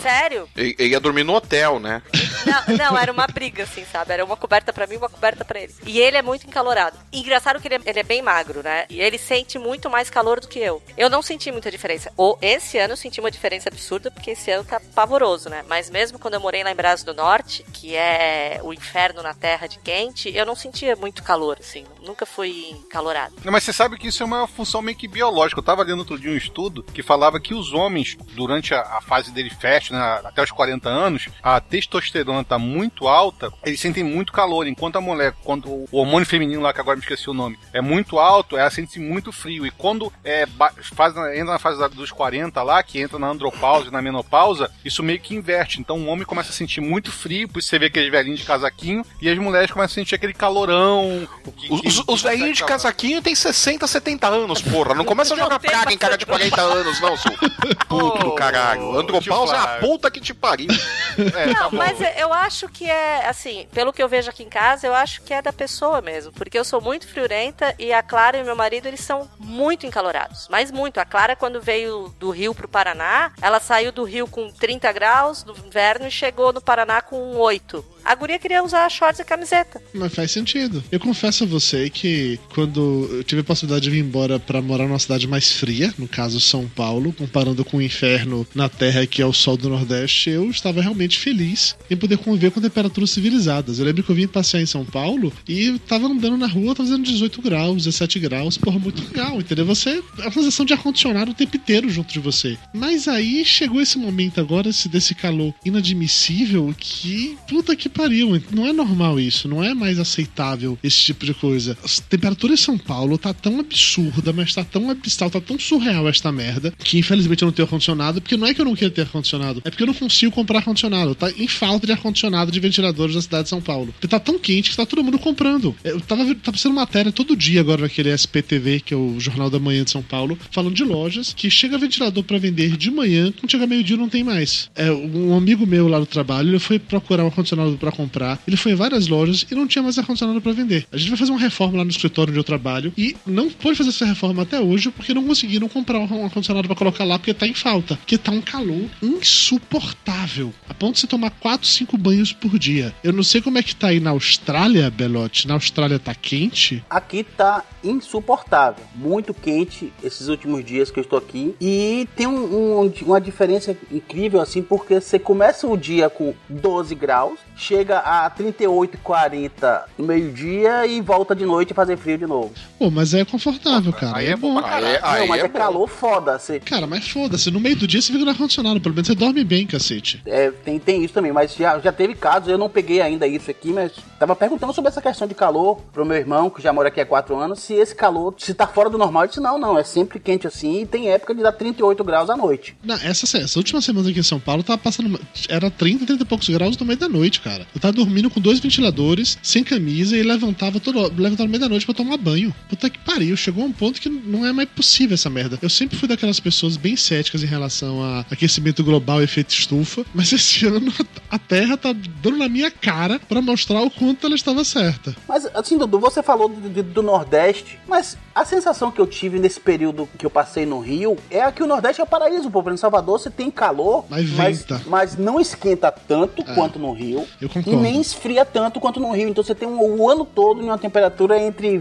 [SPEAKER 4] Sério?
[SPEAKER 2] Ele, ia dormir no hotel, né?
[SPEAKER 4] Não, não, era uma briga, assim, sabe? Era uma coberta pra mim e uma coberta pra ele. E ele é muito encalorado. E engraçado que ele é, ele é bem magro, né? E ele sente muito mais calor do que eu. Eu não senti muita diferença. Ou esse ano eu senti uma diferença absurda, porque esse ano tá pavoroso, né? Mas mesmo quando eu morei lá em Brás do Norte, que é o inferno na terra de quente, eu não sentia muito calor, assim. Nunca fui encalorado.
[SPEAKER 6] Não, Mas você sabe que isso é uma função meio que biológica. Eu tava lendo outro dia um estudo que falava que os homens, durante a, a fase dele fértil, né, até os 40 anos, a testosterona tá muito alta, eles sentem muito calor, enquanto a mulher, quando o hormônio feminino lá, que agora me esqueci o nome, é muito alto, ela sente muito frio. E quando é, faz, entra na fase dos 40 lá, que entra na andropausa e na menopausa, isso meio que inverte. Então o homem começa a sentir muito frio, por isso você vê aqueles velhinhos de casaquinho, e as mulheres começam a sentir aquele calorão. que-
[SPEAKER 2] Os, os- os velhinhos de casaquinho têm 60, 70 anos, porra. Não começa a jogar praga em cara de 40 anos, não, seu puto do caralho. Andropausa é a puta que te pariu.
[SPEAKER 6] É, tá
[SPEAKER 4] Não,
[SPEAKER 6] bom.
[SPEAKER 4] mas eu acho que é, assim, pelo que eu vejo aqui em casa, eu acho que é da pessoa mesmo. Porque eu sou muito friorenta e a Clara e meu marido, eles são muito encalorados. Mas muito. A Clara, quando veio do Rio pro Paraná, ela saiu do Rio com 30 graus no inverno e chegou no Paraná com 8 muito a guria queria usar shorts e camiseta.
[SPEAKER 1] Mas faz sentido. Eu confesso a você que quando eu tive a possibilidade de vir embora pra morar numa cidade mais fria, no caso São Paulo, comparando com o inferno na terra que é o sol do Nordeste, eu estava realmente feliz em poder conviver com temperaturas civilizadas. Eu lembro que eu vim passear em São Paulo e tava andando na rua, tava fazendo 18 graus, 17 graus, porra, muito legal, entendeu? Você, uma sensação de ar-condicionado o tempo inteiro junto de você. Mas aí chegou esse momento agora, esse, desse calor inadmissível, que puta que pariu, não é normal isso, não é mais aceitável esse tipo de coisa. A temperatura em São Paulo tá tão absurda, mas tá tão abissal, tá tão surreal esta merda, que infelizmente eu não tenho ar-condicionado, porque não é que eu não quero ter ar-condicionado, é porque eu não consigo comprar ar-condicionado. Tá em falta de ar-condicionado de ventiladores da cidade de São Paulo. Porque tá tão quente que tá todo mundo comprando. Eu tava, tava passando matéria todo dia agora naquele SPTV, que é o Jornal da Manhã de São Paulo, falando de lojas que chega ventilador pra vender de manhã, quando chega meio-dia não tem mais. É, um amigo meu lá do trabalho, ele foi procurar um ar-condicionado pra comprar, ele foi em várias lojas e não tinha mais ar-condicionado pra vender. A gente vai fazer uma reforma lá no escritório onde eu trabalho e não pôde fazer essa reforma até hoje porque não conseguiram comprar um ar-condicionado pra colocar lá porque tá em falta. Porque tá um calor insuportável. A ponto de você tomar 4, 5 banhos por dia. Eu não sei como é que tá aí na Austrália, Belote. Na Austrália tá quente?
[SPEAKER 5] Aqui tá insuportável, muito quente esses últimos dias que eu estou aqui. E tem um- um- uma diferença incrível assim, porque você começa o dia com 12 graus, chega a 38, 40 no meio-dia e volta de noite a fazer frio de novo.
[SPEAKER 1] Pô, mas é confortável, cara.
[SPEAKER 6] aí
[SPEAKER 1] é,
[SPEAKER 6] é bom
[SPEAKER 1] bom.
[SPEAKER 6] pra caralho.
[SPEAKER 5] Não, mas é, calor foda. Você,
[SPEAKER 1] Cara, mas foda-se. No meio do dia você fica no ar-condicionado. Pelo menos você dorme bem, cacete.
[SPEAKER 5] é, tem, tem isso também, mas já, já teve casos, eu não peguei ainda isso aqui, mas tava perguntando sobre essa questão de calor pro meu irmão, que já mora aqui há 4 anos, se esse calor, se tá fora do normal. Eu disse, não, não, é sempre quente assim e tem época de dar 38 graus à noite.
[SPEAKER 1] Não, essa, essa última semana aqui em São Paulo tava passando. Era 30, 30 e poucos graus no meio da noite, cara. Eu tava dormindo com dois ventiladores, sem camisa, e levantava todo levantava no meio da noite pra tomar banho. Puta que pariu, chegou a um ponto que não é mais possível essa merda. Eu sempre fui daquelas pessoas bem céticas em relação a aquecimento global e efeito estufa, mas esse ano a Terra tá dando na minha cara pra mostrar o quanto ela estava certa.
[SPEAKER 5] Mas, assim, Dudu, você falou do, do- do Nordeste, mas a sensação que eu tive nesse período que eu passei no Rio é que o Nordeste é o paraíso, pô. Em Salvador você tem calor,
[SPEAKER 1] Mas
[SPEAKER 5] mas, mas não esquenta tanto
[SPEAKER 1] É,
[SPEAKER 5] quanto no Rio. E nem esfria tanto quanto no Rio. Então você tem um, o ano todo em uma temperatura entre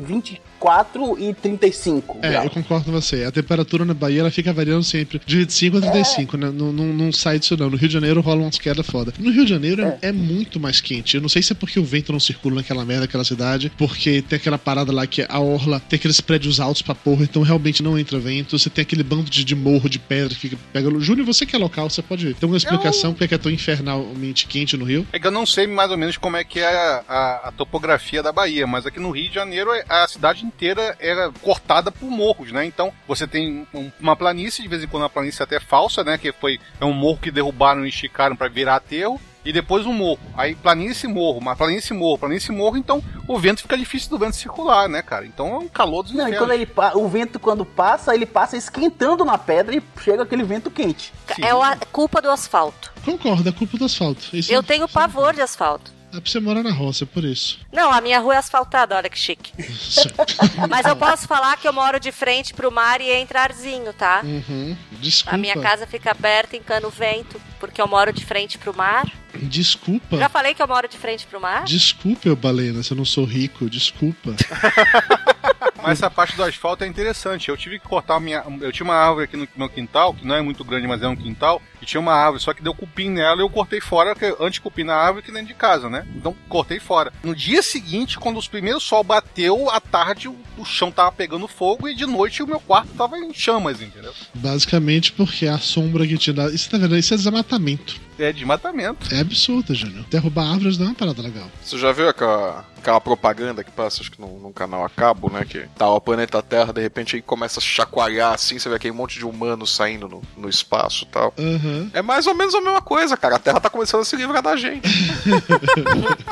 [SPEAKER 5] 24 e 35
[SPEAKER 1] É,
[SPEAKER 5] graus.
[SPEAKER 1] eu concordo com você. A temperatura na Bahia ela fica variando sempre de 25 a 35, né? Não, não, não sai disso não. No Rio de Janeiro rola umas quedas foda. No Rio de Janeiro é. é muito mais quente. Eu não sei se é porque o vento não circula naquela merda, naquela cidade, porque tem aquela parada lá que a orla tem aqueles prédios altos pra porra, então realmente não entra vento. Você tem aquele bando de, de morro, de pedra que fica- pega. Júnior, você que é local, você pode ter uma explicação porque é tão infernalmente quente no Rio?
[SPEAKER 6] É que eu não sei mais ou menos como é que é a, a- a topografia da Bahia, mas aqui no Rio de Janeiro é- a cidade inteira era cortada por morros, né? Então você tem um- uma planície, de vez em quando uma planície até falsa, né? Que foi é um morro que derrubaram e esticaram para virar aterro. E depois um morro. Aí planície morro, uma planície morro, planície morro, então o vento fica difícil do vento circular, né, cara? Então é um calor dos
[SPEAKER 5] Não, e quando ele o vento quando passa, ele passa esquentando na pedra e chega aquele vento quente.
[SPEAKER 4] É a culpa do asfalto.
[SPEAKER 1] Concordo, é culpa do asfalto. Isso
[SPEAKER 4] Eu tenho pavor de asfalto.
[SPEAKER 1] É pra você morar na roça, é por isso.
[SPEAKER 4] Não, a minha rua é asfaltada, olha que chique. Mas eu posso falar que eu moro de frente pro mar e entra arzinho, tá?
[SPEAKER 1] Uhum. Desculpa.
[SPEAKER 4] A minha casa fica aberta, encana o vento, porque eu moro de frente pro mar.
[SPEAKER 1] Desculpa.
[SPEAKER 4] Já falei que eu moro de frente pro mar?
[SPEAKER 1] Desculpa, eu balena, se eu não sou rico, desculpa.
[SPEAKER 6] Mas essa parte do asfalto é interessante. Eu tive que cortar a minha. Eu tinha uma árvore aqui no meu quintal, que não é muito grande, mas é um quintal, e tinha uma árvore, só que deu cupim nela e eu cortei fora, antes cupim na árvore que dentro de casa, né? Então cortei fora. No dia seguinte, quando os primeiros sol bateu, à tarde o, chão tava pegando fogo e de noite o meu quarto tava em chamas, entendeu?
[SPEAKER 1] Basicamente porque a sombra que te dá. Isso tá vendo? Isso é desmatamento.
[SPEAKER 6] É desmatamento.
[SPEAKER 1] É absurdo, Júnior. Derrubar árvores não é uma parada legal.
[SPEAKER 2] Você já viu aquela, aquela propaganda que passa, acho que num, num canal a cabo, né? Que tá o planeta Terra, de repente aí começa a chacoalhar assim, você vê aquele monte de humanos saindo no, no espaço e tal.
[SPEAKER 1] Aham.
[SPEAKER 2] É mais ou menos a mesma coisa, cara. A Terra tá começando a se livrar da gente.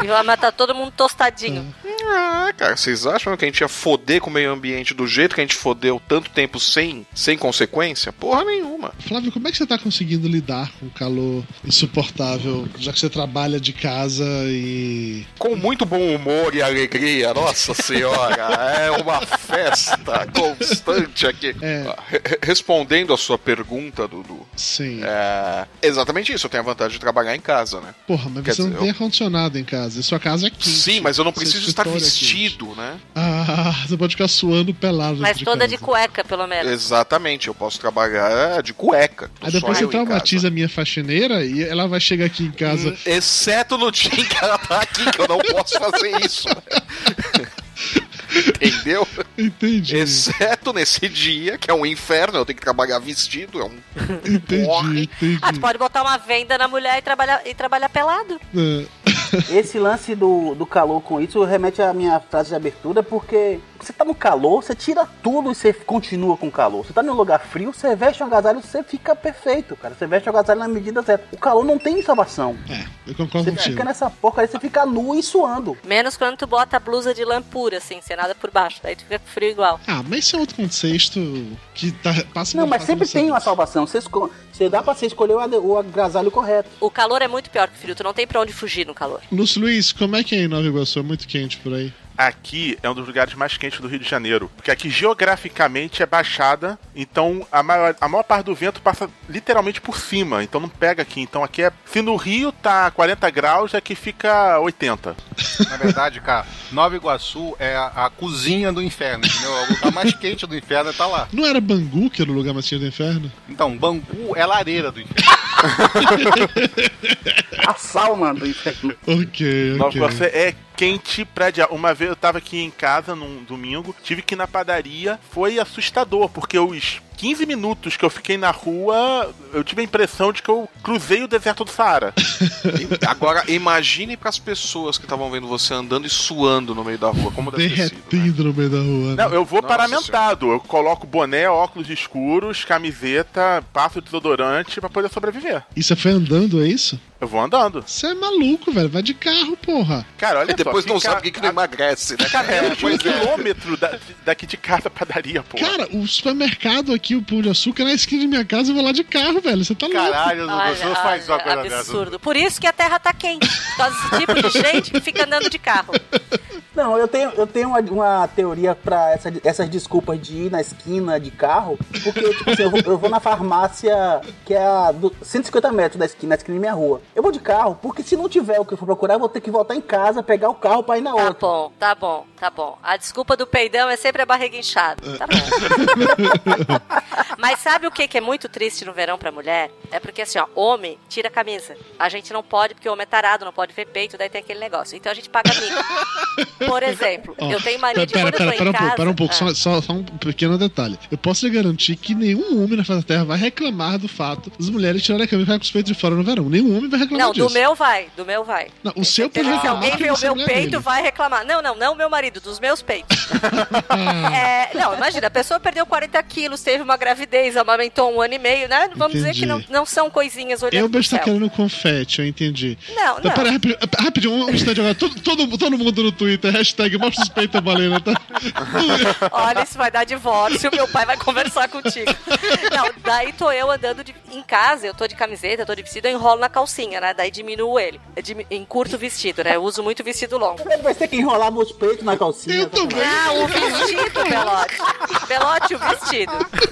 [SPEAKER 4] E vai matar todo mundo tostadinho.
[SPEAKER 2] Ah, cara, vocês acham que a gente ia foder com o meio ambiente do jeito que a gente fodeu tanto tempo sem, sem consequência? Porra nenhuma.
[SPEAKER 1] Flávio, como é que você tá conseguindo lidar com o calor insuportável, já que você trabalha de casa e.
[SPEAKER 2] Com muito bom humor e alegria, nossa senhora, é uma festa constante aqui.
[SPEAKER 1] É.
[SPEAKER 2] Re- re- Respondendo a sua pergunta, Dudu,
[SPEAKER 1] Sim.
[SPEAKER 2] é exatamente isso. Eu tenho a vantagem de trabalhar em casa, né?
[SPEAKER 1] Porra, mas
[SPEAKER 2] Quer
[SPEAKER 1] você não
[SPEAKER 2] dizer,
[SPEAKER 1] tem
[SPEAKER 2] eu-
[SPEAKER 1] ar-condicionado em casa. E sua casa é quente.
[SPEAKER 2] Sim, mas eu não preciso estar
[SPEAKER 1] é quente.
[SPEAKER 2] vestido, né?
[SPEAKER 1] Ah, você pode ficar suando pelado.
[SPEAKER 4] Mas
[SPEAKER 1] de
[SPEAKER 4] toda
[SPEAKER 1] casa.
[SPEAKER 4] de cueca, pelo menos.
[SPEAKER 2] Exatamente, eu posso trabalhar de cueca.
[SPEAKER 1] Aí depois você traumatiza a minha faxineira e ela vai chegar aqui em casa.
[SPEAKER 2] Hum, Exceto no dia em que ela tá aqui, que eu não posso fazer isso. Entendeu?
[SPEAKER 1] Entendi.
[SPEAKER 2] Exceto nesse dia, que é um inferno, eu tenho que trabalhar vestido, é um
[SPEAKER 1] Entendi, entendi.
[SPEAKER 4] Ah, tu pode botar uma venda na mulher e trabalhar, e trabalhar pelado.
[SPEAKER 1] É.
[SPEAKER 5] Esse lance do, do calor com isso remete à minha frase de abertura, porque você tá no calor, você tira tudo e você continua com calor. Você tá num lugar frio, você veste um agasalho, você fica perfeito, cara. Você veste um agasalho na medida certa. O calor não tem salvação.
[SPEAKER 1] É, eu concordo
[SPEAKER 5] Você
[SPEAKER 1] contigo.
[SPEAKER 5] fica nessa porcaria, você fica nu e suando.
[SPEAKER 4] Menos quando tu bota a blusa de lã pura, assim, sem nada por baixo. Daí tu fica com frio igual.
[SPEAKER 1] Ah, mas esse é outro contexto que tá, passa
[SPEAKER 5] Não, mas sempre tem uma salvação. Você, esco- você dá pra você escolher o agasalho correto.
[SPEAKER 4] O calor é muito pior que o frio, tu não tem pra onde fugir no calor.
[SPEAKER 1] Lúcio Luiz, como é que é em Nova Iguaçu? É muito quente por aí.
[SPEAKER 3] Aqui é um dos lugares mais quentes do Rio de Janeiro. Porque aqui geograficamente é baixada, então a maior, a maior parte do vento passa literalmente por cima, então não pega aqui. Então aqui é. Se no Rio tá 40 graus, aqui fica 80.
[SPEAKER 6] Na verdade, cara, Nova Iguaçu é a, a cozinha do inferno, entendeu? O lugar mais quente do inferno tá lá.
[SPEAKER 1] Não era Bangu que era o lugar mais quente do inferno?
[SPEAKER 6] Então, Bangu é lareira do inferno.
[SPEAKER 5] A sauna do inferno.
[SPEAKER 1] Ok,
[SPEAKER 3] Nova
[SPEAKER 1] ok.
[SPEAKER 3] Iguaçu é quente pra dia. Uma vez eu tava aqui em casa num domingo, tive que ir na padaria, foi assustador, porque os 15 minutos que eu fiquei na rua, eu tive a impressão de que eu cruzei o deserto do Saara.
[SPEAKER 2] Agora, imagine pras pessoas que estavam vendo você andando e suando no meio da rua, como deve ter sido.
[SPEAKER 1] Derretido no meio da rua. né?
[SPEAKER 3] Não, eu vou
[SPEAKER 2] Nossa
[SPEAKER 3] paramentado. Eu coloco boné, óculos escuros, camiseta, passo desodorante pra poder sobreviver.
[SPEAKER 1] E você foi andando, é isso?
[SPEAKER 3] Eu vou andando.
[SPEAKER 1] Você é maluco, velho. Vai de carro, porra.
[SPEAKER 3] Cara, olha
[SPEAKER 2] E depois
[SPEAKER 3] só,
[SPEAKER 2] não
[SPEAKER 3] fica
[SPEAKER 2] sabe o que, que não emagrece, né?
[SPEAKER 3] Fica menos de um
[SPEAKER 2] é.
[SPEAKER 3] quilômetro da- daqui de casa padaria, pô.
[SPEAKER 1] Cara, o supermercado aqui, o Pão de Açúcar, na esquina de minha casa, eu vou lá de carro, velho. Você tá louco.
[SPEAKER 6] Caralho, não,
[SPEAKER 4] Olha,
[SPEAKER 6] você não faz uma
[SPEAKER 4] olha,
[SPEAKER 6] coisa dessa.
[SPEAKER 4] absurdo. Por isso que a terra tá quente. Por causa desse tipo de gente que fica andando de carro.
[SPEAKER 5] Não, eu tenho, eu tenho uma, uma teoria pra essa, essas desculpas de ir na esquina de carro, porque, tipo assim, eu vou, eu vou na farmácia que é a do 150 metros da esquina, na esquina da minha rua. Eu vou de carro, porque se não tiver o que eu for procurar, eu vou ter que voltar em casa, pegar o carro pra ir na
[SPEAKER 4] Tá
[SPEAKER 5] outra.
[SPEAKER 4] bom, tá bom, tá bom. A desculpa do peidão é sempre a barriga inchada. Tá bom. Mas sabe o que que é muito triste no verão pra mulher? É porque assim, ó, homem tira a camisa. A gente não pode, porque o homem é tarado, não pode ver peito, daí tem aquele negócio. Então a gente paga mico. Por exemplo,
[SPEAKER 1] Ó,
[SPEAKER 4] eu tenho mania de
[SPEAKER 1] pera,
[SPEAKER 4] quando eu
[SPEAKER 1] pera,
[SPEAKER 4] tô
[SPEAKER 1] pera
[SPEAKER 4] em
[SPEAKER 1] um
[SPEAKER 4] casa...
[SPEAKER 1] pouco, pera um pouco,
[SPEAKER 4] Ah.
[SPEAKER 1] só, só- só um pequeno detalhe. Eu posso lhe garantir que nenhum homem na face da Terra vai reclamar do fato das mulheres tirarem a camisa e ficarem com os peitos de fora no verão. Nenhum homem vai reclamar
[SPEAKER 4] Não,
[SPEAKER 1] disso.
[SPEAKER 4] do meu vai, do meu vai.
[SPEAKER 1] Não, o seu pode
[SPEAKER 4] Se
[SPEAKER 1] reclamar
[SPEAKER 4] alguém
[SPEAKER 1] porque
[SPEAKER 4] vê o
[SPEAKER 1] é
[SPEAKER 4] meu peito,
[SPEAKER 1] dele.
[SPEAKER 4] vai reclamar. Não, não, não meu marido, dos meus peitos. É, não, imagina, a pessoa perdeu 40 quilos, teve uma gravidez, amamentou um ano e meio, né? Vamos dizer que não,
[SPEAKER 1] Entendi.
[SPEAKER 4] não são coisinhas olhando
[SPEAKER 1] Eu
[SPEAKER 4] céu.
[SPEAKER 1] querendo confete, eu entendi.
[SPEAKER 4] Não,
[SPEAKER 1] Então,
[SPEAKER 4] não.
[SPEAKER 1] pera, rapi- rapidinho, um instante agora. Todo, todo, todo mundo no Twitter, hashtag mostra os peitos, Balena, tá?
[SPEAKER 4] Olha, isso vai dar divórcio, meu pai vai conversar contigo. Não, daí tô eu andando de- em casa, eu tô de camiseta, eu tô de vestido, eu enrolo na calcinha, né? Daí diminuo ele. Eu dimi- encurto o vestido, né? Eu uso muito vestido longo.
[SPEAKER 5] Ele vai ter que enrolar meus peitos na calcinha.
[SPEAKER 4] Não, o vestido, Belote. Belote, o vestido.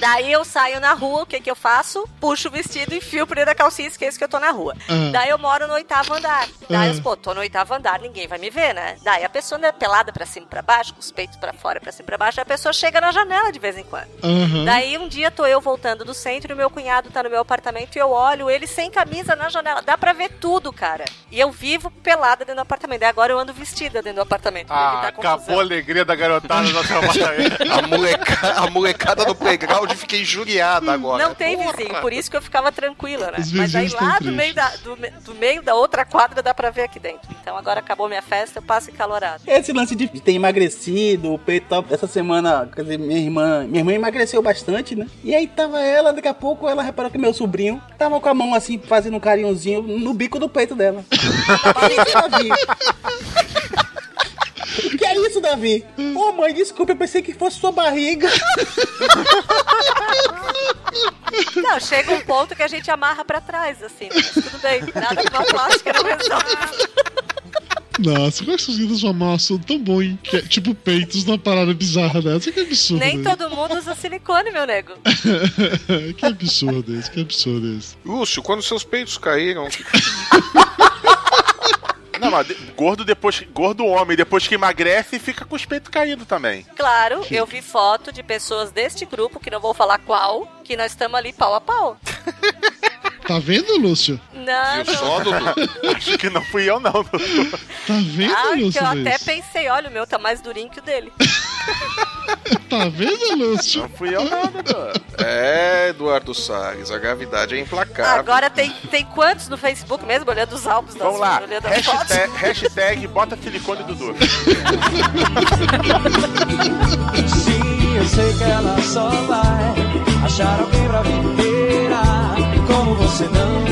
[SPEAKER 4] Daí eu saio na rua, o que que eu faço? Puxo o vestido, enfio por dentro da calcinha e esqueço que eu tô na rua.
[SPEAKER 15] Ah.
[SPEAKER 4] Daí eu moro no oitavo andar. Daí
[SPEAKER 15] Ah.
[SPEAKER 4] eu, pô, tô no oitavo andar, ninguém vai me ver, né? Daí a pessoa anda pelada pra cima e pra baixo, com os peitos pra fora, pra cima e pra baixo, a pessoa chega na janela de vez em quando.
[SPEAKER 15] Uhum.
[SPEAKER 4] Daí um dia tô eu voltando do centro e meu cunhado tá no meu apartamento e eu olho ele sem camisa na janela. Dá pra ver tudo, cara. E eu vivo pelada dentro do apartamento. Daí agora eu ando vestida dentro do apartamento.
[SPEAKER 6] Ah,
[SPEAKER 4] confusão.
[SPEAKER 6] acabou a alegria da garotada no nosso apartamento.
[SPEAKER 2] A, moleca, a molecada do playground onde fiquei injuriada agora.
[SPEAKER 4] Não tem vizinho, por isso que eu ficava tranquila, né?
[SPEAKER 1] Os
[SPEAKER 4] Mas aí lá do meio, da, do, do meio da outra quadra dá pra ver aqui dentro. Então agora acabou minha festa, eu passo encalorado.
[SPEAKER 5] Esse lance de ter emagrecido, o peito essa semana, quer dizer, minha irmã, minha irmã emagreceu bastante, né? E aí tava ela, daqui a pouco ela reparou que meu sobrinho tava com a mão assim, fazendo um carinhozinho no bico do peito dela. Que isso, Davi? Ô mãe, desculpa, eu pensei que fosse sua barriga.
[SPEAKER 4] Não, chega um ponto que a gente amarra pra trás, assim, né? mas tudo bem. Nada que uma plástica não resolve.
[SPEAKER 1] Nossa, como é que vocês transformar um assunto tão bom em que é, tipo peitos numa parada bizarra dessa? Que absurdo.
[SPEAKER 4] Nem todo mundo usa silicone, meu nego.
[SPEAKER 1] que absurdo esse, que absurdo esse.
[SPEAKER 2] Lúcio, quando seus peitos caíram.
[SPEAKER 3] Não, mas gordo depois. Gordo homem, depois que emagrece, fica com os peitos caídos também.
[SPEAKER 4] Claro, eu vi foto de pessoas deste grupo, que não vou falar qual, que nós estamos ali pau a pau.
[SPEAKER 1] Tá vendo, Lúcio?
[SPEAKER 4] Não,
[SPEAKER 2] Viu só, Dudu?
[SPEAKER 3] Acho que não fui eu, não, Dudu.
[SPEAKER 1] Tá vendo,
[SPEAKER 4] Ah, que
[SPEAKER 1] Lúcio?
[SPEAKER 4] eu até pensei, olha, o meu tá mais durinho que o dele.
[SPEAKER 1] Tá vendo, Lúcio?
[SPEAKER 3] Não fui eu, não, Dudu.
[SPEAKER 2] É, Eduardo Salles, a gravidade é implacável.
[SPEAKER 4] Agora tem, tem quantos no Facebook mesmo, olhando os álbuns das
[SPEAKER 3] Vamos lá. Hashtag, hashtag bota silicone Dudu.
[SPEAKER 14] Sim, eu sei que ela só vai achar alguém pra inteira, como você não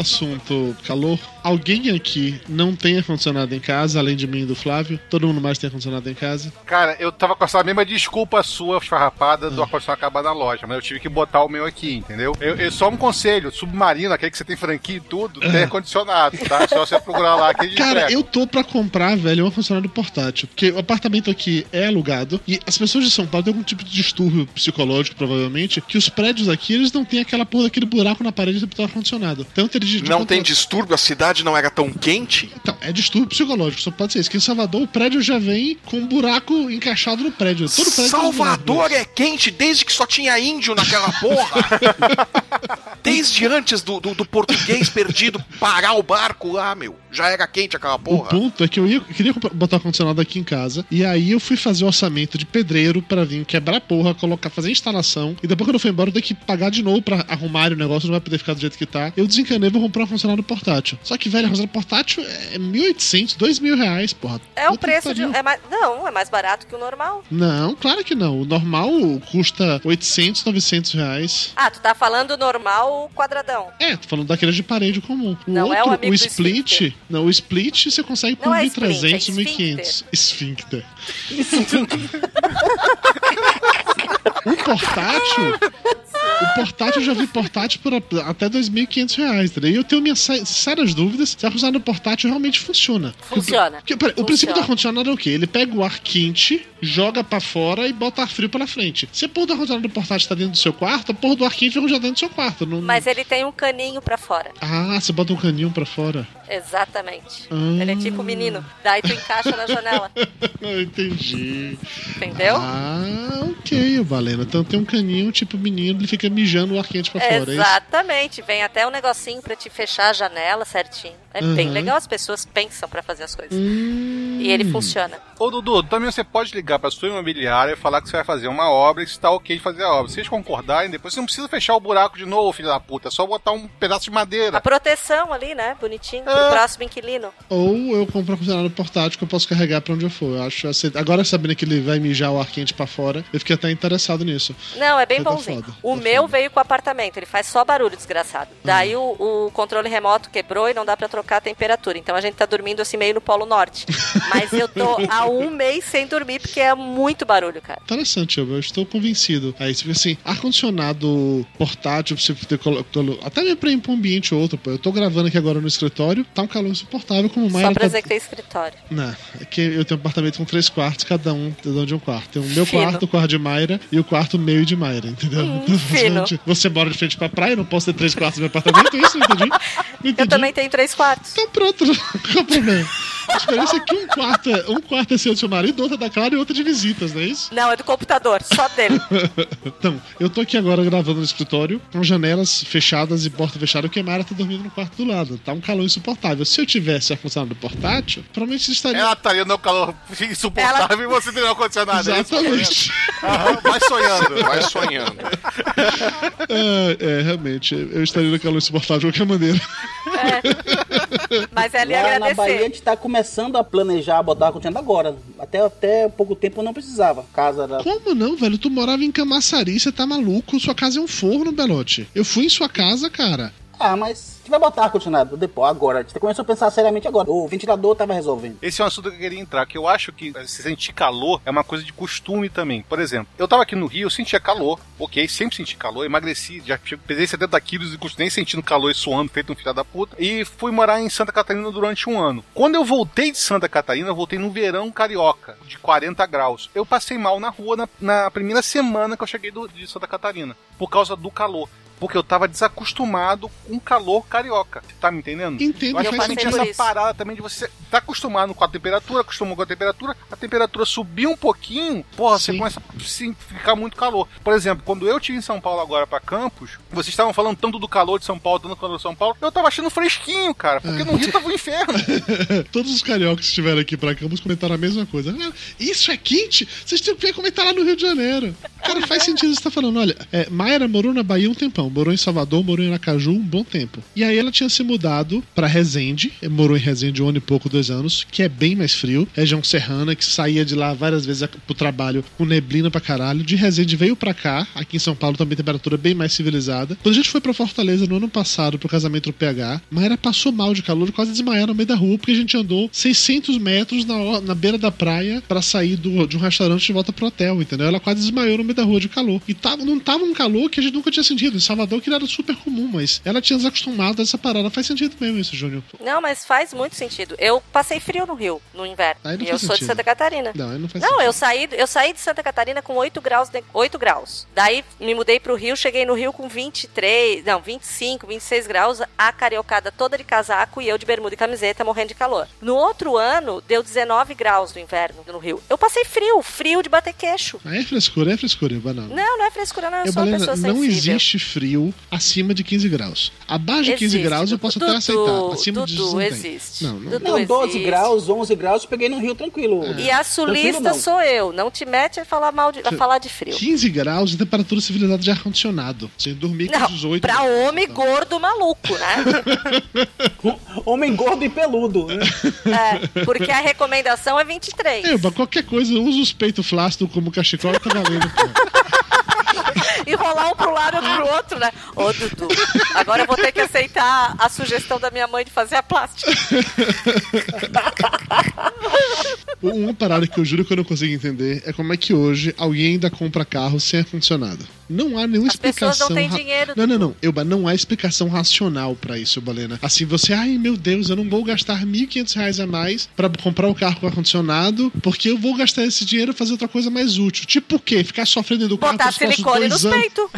[SPEAKER 1] assunto calor, alguém aqui não tem ar-condicionado em casa, além de mim e do Flávio? Todo mundo mais tem ar-condicionado em casa?
[SPEAKER 6] Cara, eu tava com essa mesma desculpa sua, farrapada, do ar-condicionado acabar na loja, mas eu tive que botar o meu aqui, entendeu? Eu, eu só um conselho, submarino, aquele que você tem franquia e tudo, tem ar-condicionado, tá? Só você procurar lá que
[SPEAKER 1] Cara,
[SPEAKER 6] entrega.
[SPEAKER 1] eu tô pra comprar, velho, um ar-condicionado portátil. Porque o apartamento aqui é alugado e as pessoas de São Paulo têm algum tipo de distúrbio psicológico, provavelmente, que os prédios aqui, eles não têm aquela porra daquele buraco na parede do ar-condicionado. Tanto eles de- de
[SPEAKER 2] Não tem distúrbio, a cidade não era tão quente?
[SPEAKER 1] Então, é distúrbio psicológico, só pode ser isso. Que em Salvador o prédio já vem com um buraco encaixado no prédio. Todo prédio.
[SPEAKER 2] Salvador é quente desde que só tinha índio naquela porra. desde antes do, do, do português perdido parar o barco lá, meu. Já era quente aquela
[SPEAKER 1] O
[SPEAKER 2] porra.
[SPEAKER 1] ponto é que eu, ia, eu queria botar o ar-condicionado aqui em casa. E aí eu fui fazer o orçamento de pedreiro pra vir quebrar a porra, colocar, fazer a instalação. E depois quando eu fui embora, eu tenho que pagar de novo pra arrumar o negócio, não vai poder ficar do jeito que tá. Eu desencanei e vou comprar um ar-condicionado portátil. Só que, velho, ar-condicionado portátil é 1.800, 2.000 reais, porra.
[SPEAKER 4] É o preço de. É mais, não, é mais barato que o normal.
[SPEAKER 1] Não, claro que não. O normal custa 800, 900 reais.
[SPEAKER 4] Ah, tu tá falando normal quadradão.
[SPEAKER 1] É, tô falando daquele de parede comum. O
[SPEAKER 4] Não é o
[SPEAKER 1] outro,
[SPEAKER 4] amigo
[SPEAKER 1] o
[SPEAKER 4] do
[SPEAKER 1] split. Não, o split você consegue por
[SPEAKER 4] Não é
[SPEAKER 1] 1.300,
[SPEAKER 4] split, é
[SPEAKER 1] 1.500. Esfíncter. O portátil. O portátil eu já vi portátil por até 2.500 reais, entendeu? E eu tenho minhas sé- sérias dúvidas se a funcionar no portátil realmente funciona.
[SPEAKER 4] Funciona.
[SPEAKER 1] Porque, peraí, o princípio do
[SPEAKER 4] Funciona.
[SPEAKER 1] ar-condicionado é o quê? Ele pega o ar quente, joga pra fora e bota ar frio pela frente. Se a porra do ar-condicionado do portátil tá dentro do seu quarto, a porra do ar quente vai já dentro do seu quarto. Não...
[SPEAKER 4] Mas ele tem um caninho pra fora.
[SPEAKER 1] Ah, você bota um caninho pra fora.
[SPEAKER 4] Exatamente.
[SPEAKER 1] Ah.
[SPEAKER 4] Ele é tipo menino. Daí tu encaixa na janela.
[SPEAKER 1] Entendi.
[SPEAKER 4] Entendeu?
[SPEAKER 1] Ah, ok, Valena. Então tem um caninho tipo menino, ele fica mijando o ar quente pra fora, é?
[SPEAKER 4] Exatamente. Vem até um negocinho pra te fechar a janela certinho. É bem
[SPEAKER 1] Uhum.
[SPEAKER 4] legal, as pessoas pensam pra fazer as coisas.
[SPEAKER 1] Hum,
[SPEAKER 4] E ele funciona.
[SPEAKER 6] Ô, Dudu, também você pode ligar pra sua imobiliária e falar que você vai fazer uma obra e se tá ok de fazer a obra. Se eles concordarem, depois você não precisa fechar o buraco de novo, filho da puta. É só botar um pedaço de madeira.
[SPEAKER 4] A proteção ali, né? Bonitinho. Pro
[SPEAKER 6] É.
[SPEAKER 4] próximo inquilino.
[SPEAKER 1] Ou eu compro um funcionário portátil que eu posso carregar pra onde eu for. Eu acho Agora sabendo que ele vai mijar o ar quente pra fora, eu fiquei até interessado nisso.
[SPEAKER 4] Não, é bem
[SPEAKER 1] Tá
[SPEAKER 4] bonzinho.
[SPEAKER 1] foda,
[SPEAKER 4] o meu veio com o apartamento, ele faz só barulho desgraçado. Daí o, o controle remoto quebrou e não dá pra trocar a temperatura. Então a gente tá dormindo assim meio no Polo Norte. Mas eu tô há um mês sem dormir porque é muito barulho, cara.
[SPEAKER 1] Interessante, eu, eu estou convencido. Aí você fica assim, ar-condicionado portátil, você até mesmo pra ir pra um ambiente ou outro. pô. Eu tô gravando aqui agora no escritório, tá um calor insuportável, como o
[SPEAKER 4] Só pra
[SPEAKER 1] tá...
[SPEAKER 4] dizer que tem escritório.
[SPEAKER 1] Não, é que eu tenho um apartamento com três quartos, cada um dentro de um quarto. Tem o meu
[SPEAKER 4] Fino.
[SPEAKER 1] quarto, o quarto de Mayra e o quarto meio de Mayra, entendeu?
[SPEAKER 4] Hum,
[SPEAKER 1] Então,
[SPEAKER 4] fino.
[SPEAKER 1] basicamente, Você mora de frente pra praia, não posso ter três quartos no meu apartamento, é isso? Entendi. Não
[SPEAKER 4] Eu
[SPEAKER 1] entendi.
[SPEAKER 4] também tenho três quartos.
[SPEAKER 1] Então pronto, qual o problema? A diferença é que um quarto é, um quarto é seu do seu marido, outro é da Clara e outro é de visitas, não é isso?
[SPEAKER 4] Não, é do computador, só dele.
[SPEAKER 1] então, eu tô aqui agora gravando no escritório, com janelas fechadas e porta fechada, porque a Mara tá dormindo no quarto do lado. Tá um calor insuportável. Se eu tivesse ar-condicionado portátil, provavelmente estaria.
[SPEAKER 6] Ela estaria no calor insuportável e você teria ar-condicionado. é?
[SPEAKER 1] Exatamente.
[SPEAKER 6] Aham, vai sonhando.
[SPEAKER 2] Vai sonhando.
[SPEAKER 1] É, é, realmente, eu estaria no calor insuportável de qualquer maneira.
[SPEAKER 4] Mas é ali
[SPEAKER 5] Lá na
[SPEAKER 4] agradecer.
[SPEAKER 5] Bahia a gente tá começando a planejar botar a continuando agora. Até, até pouco tempo não precisava. Casa era.
[SPEAKER 1] Como não, velho? Tu morava em Camaçari, você tá maluco? Sua casa é um forno, Belote. Eu fui em sua casa, cara.
[SPEAKER 5] Ah, mas gente vai botar ar-condicionado depois, agora. Gente começou a pensar seriamente agora. O ventilador tava resolvendo.
[SPEAKER 6] Esse é um assunto que eu queria entrar, que eu acho que se sentir calor é uma coisa de costume também. Por exemplo, eu tava aqui no Rio, eu sentia calor, ok, sempre senti calor, emagreci, já pesei 70 quilos e continuei sentindo calor e suando, feito um filho da puta. E fui morar em Santa Catarina durante um ano. Quando eu voltei de Santa Catarina, eu voltei no verão carioca, de 40 graus. Eu passei mal na rua na, na primeira semana que eu cheguei do- de Santa Catarina, por causa do calor. Porque eu tava desacostumado com o calor carioca. Tá me entendendo?
[SPEAKER 1] Entendo,
[SPEAKER 6] eu acho que eu
[SPEAKER 1] sentido.
[SPEAKER 6] essa
[SPEAKER 1] isso.
[SPEAKER 6] parada também de você tá acostumado com a temperatura, acostumou com a temperatura, a temperatura subir um pouquinho, porra, você começa a se- ficar muito calor. Por exemplo, quando eu tive em São Paulo agora pra Campos, vocês estavam falando tanto do calor de São Paulo, tanto do calor de São Paulo, eu tava achando fresquinho, cara, porque no Rio tava um inferno.
[SPEAKER 1] Todos os cariocas que estiveram aqui pra Campos comentaram a mesma coisa. Ah, isso é quente? Vocês têm que comentar lá no Rio de Janeiro. Cara, faz sentido você tá falando. Olha, é, Mayra morou na Bahia um tempão, morou em Salvador, morou em Aracaju um bom tempo. E aí ela tinha se mudado pra Resende, eh, morou em Resende um ano e pouco, dois anos, que é bem mais frio, região serrana, que saía de lá várias vezes pro trabalho com neblina pra caralho. De Resende veio pra cá, aqui em São Paulo também temperatura bem mais civilizada. Quando a gente foi pra Fortaleza no ano passado pro casamento do PH, Mayra passou mal de calor, quase desmaiar no meio da rua, porque a gente andou 600 metros na, na beira da praia pra sair do- de um restaurante de volta pro hotel, entendeu? Ela quase desmaiou no meio da rua de calor. E tava, não tava um calor que a gente nunca tinha sentido. Em Salvador, que era super comum, mas ela tinha desacostumado a essa parada. Faz sentido mesmo isso, Júnior.
[SPEAKER 4] Não, mas faz muito sentido. Eu passei frio no Rio, no inverno.
[SPEAKER 1] Aí não
[SPEAKER 4] E eu
[SPEAKER 1] faz
[SPEAKER 4] sou de
[SPEAKER 1] sentido.
[SPEAKER 4] Santa Catarina.
[SPEAKER 1] Não, não faz
[SPEAKER 4] Não, eu saí, eu saí de Santa Catarina com 8 graus, de- 8 graus. Daí me mudei pro Rio, cheguei no Rio com 23, não, 25, 26 graus, a cariocada toda de casaco e eu de bermuda e camiseta morrendo de calor. No outro ano, deu 19 graus no inverno no Rio. Eu passei frio, frio de bater queixo.
[SPEAKER 1] Aí é frescura, é frescura, banana.
[SPEAKER 4] Não, não é frescura, não, eu
[SPEAKER 1] Eu,
[SPEAKER 4] sou uma
[SPEAKER 1] Balena,
[SPEAKER 4] pessoa
[SPEAKER 1] não
[SPEAKER 4] sensível.
[SPEAKER 1] existe frio acima de 15 graus. Abaixo de 15
[SPEAKER 4] Existe,
[SPEAKER 1] graus eu
[SPEAKER 4] Dudu.
[SPEAKER 1] posso até aceitar. Acima
[SPEAKER 4] Dudu,
[SPEAKER 1] disso não tem.
[SPEAKER 4] existe.
[SPEAKER 1] Não, não.
[SPEAKER 4] Dudu,
[SPEAKER 5] Não, 12
[SPEAKER 4] existe.
[SPEAKER 5] graus, 11 graus, eu peguei no Rio tranquilo.
[SPEAKER 4] E a sulista sou eu. Não te mete a falar mal de, a falar de frio.
[SPEAKER 1] 15 graus de temperatura civilizada de ar-condicionado. Você dormir com
[SPEAKER 4] Não,
[SPEAKER 1] 18
[SPEAKER 4] pra homem gordo maluco, né?
[SPEAKER 5] Homem gordo e peludo. né?
[SPEAKER 4] É, porque a recomendação é 23.
[SPEAKER 1] É, mas qualquer coisa, usa os peitos flácidos como cachecol e tá valendo.
[SPEAKER 4] E rolar um pro lado e outro pro outro, né? Ô, Dudu, agora eu vou ter que aceitar a sugestão da minha mãe de fazer a plástica.
[SPEAKER 1] Uma parada que eu juro que eu não consigo entender é como é que hoje alguém ainda compra carro sem ar-condicionado. Não há nenhuma
[SPEAKER 4] As pessoas
[SPEAKER 1] explicação.
[SPEAKER 4] não têm
[SPEAKER 1] ra-
[SPEAKER 4] dinheiro,
[SPEAKER 1] Não, não, não. Euba, não há explicação racional pra isso, Balena. Assim, você, ai meu Deus, eu não vou gastar 1.500 reais a mais pra comprar um carro com ar-condicionado, porque eu vou gastar esse dinheiro e fazer outra coisa mais útil. Tipo o quê? Ficar sofrendo do carro
[SPEAKER 4] Botar
[SPEAKER 1] próximos
[SPEAKER 4] silicone
[SPEAKER 1] dois
[SPEAKER 4] nos
[SPEAKER 1] anos?
[SPEAKER 4] Peitos.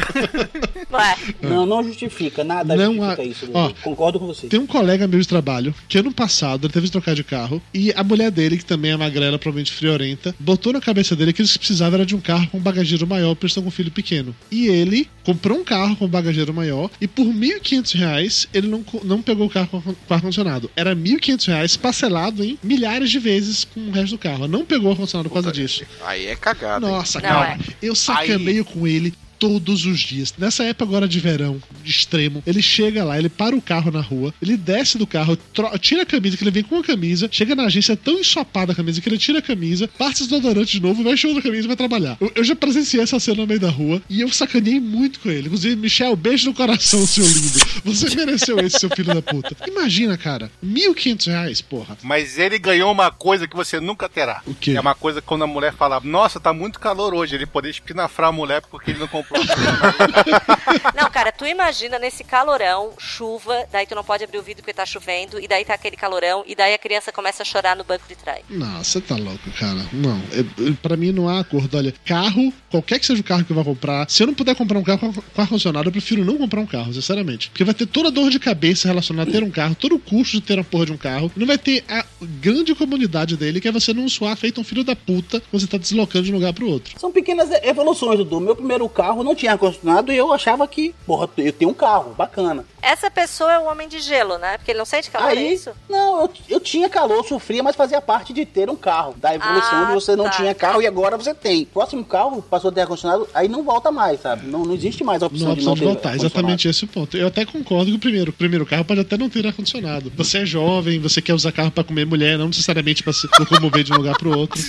[SPEAKER 4] Não é?
[SPEAKER 5] Não, não justifica, nada
[SPEAKER 1] Não
[SPEAKER 5] justifica
[SPEAKER 1] há-
[SPEAKER 5] isso.
[SPEAKER 1] ó,
[SPEAKER 5] Concordo com você.
[SPEAKER 1] Tem um colega meu de trabalho que ano passado ele teve que trocar de carro e a mulher dele, que também é magrela, provavelmente friorenta, botou na cabeça dele que eles precisavam era de um carro com bagageiro maior porque eles estão com um filho pequeno. E ele comprou um carro com bagageiro maior e por 1.500 reais ele não, não pegou o carro com ar-condicionado. Era 1.500 reais parcelado em milhares de vezes com o resto do carro. Não pegou o ar-condicionado por causa disso.
[SPEAKER 2] Aí é cagada.
[SPEAKER 1] Nossa, cara, eu sacaneio com ele todos os dias. Nessa época agora de verão, de extremo, ele chega lá, ele para o carro na rua, ele desce do carro, tira a camisa, que ele vem com a camisa, chega na agência tão ensopada a camisa que ele tira a camisa, passa desodorante de novo, veste outra camisa e vai trabalhar. Eu, eu já presenciei essa cena no meio da rua e eu sacaneei muito com ele. Inclusive, Michel, beijo no coração, seu lindo. Você mereceu esse, seu filho da puta. Imagina, cara, 1.500 reais, porra.
[SPEAKER 6] Mas ele ganhou uma coisa que você nunca terá.
[SPEAKER 1] O quê?
[SPEAKER 6] É uma coisa que quando a mulher fala, nossa, tá muito calor hoje, ele poder espinafrar a mulher porque ele não comprou.
[SPEAKER 4] Não, cara, tu imagina nesse calorão, chuva, daí tu não pode abrir o vidro porque tá chovendo, e daí tá aquele calorão, e daí a criança começa a chorar no banco de trás.
[SPEAKER 1] Não, você tá louco, cara. Não, é- é- pra mim não há acordo. Olha, carro, qualquer que seja o carro que eu vá comprar, se eu não puder comprar um carro com ar-condicionado, eu prefiro não comprar um carro, sinceramente. Porque vai ter toda a dor de cabeça relacionada a ter um carro, todo o custo de ter a porra de um carro. Não vai ter a grande comunidade dele, que é você não suar feito um filho da puta quando você tá deslocando de um lugar pro outro.
[SPEAKER 5] São pequenas evoluções, Dudu. Meu primeiro carro não tinha ar-condicionado e eu achava que, porra, eu tenho um carro, bacana.
[SPEAKER 4] Essa pessoa é o homem de gelo, né? Porque ele não sente calor, é
[SPEAKER 5] Aí,
[SPEAKER 4] isso?
[SPEAKER 5] não, eu, eu tinha calor, sofria, mas fazia parte de ter um carro. Da evolução
[SPEAKER 4] Ah,
[SPEAKER 5] de você não
[SPEAKER 4] tá.
[SPEAKER 5] tinha carro e agora você tem. Próximo carro passou a ter ar-condicionado, aí não volta mais, sabe? Não, não existe mais a opção,
[SPEAKER 1] Não
[SPEAKER 5] de não
[SPEAKER 1] de
[SPEAKER 5] ter
[SPEAKER 1] voltar, exatamente esse o ponto. Eu até concordo que o primeiro, o primeiro carro pode até não ter ar-condicionado. Você é jovem, você quer usar carro pra comer mulher, não necessariamente pra se locomover de um lugar pro outro.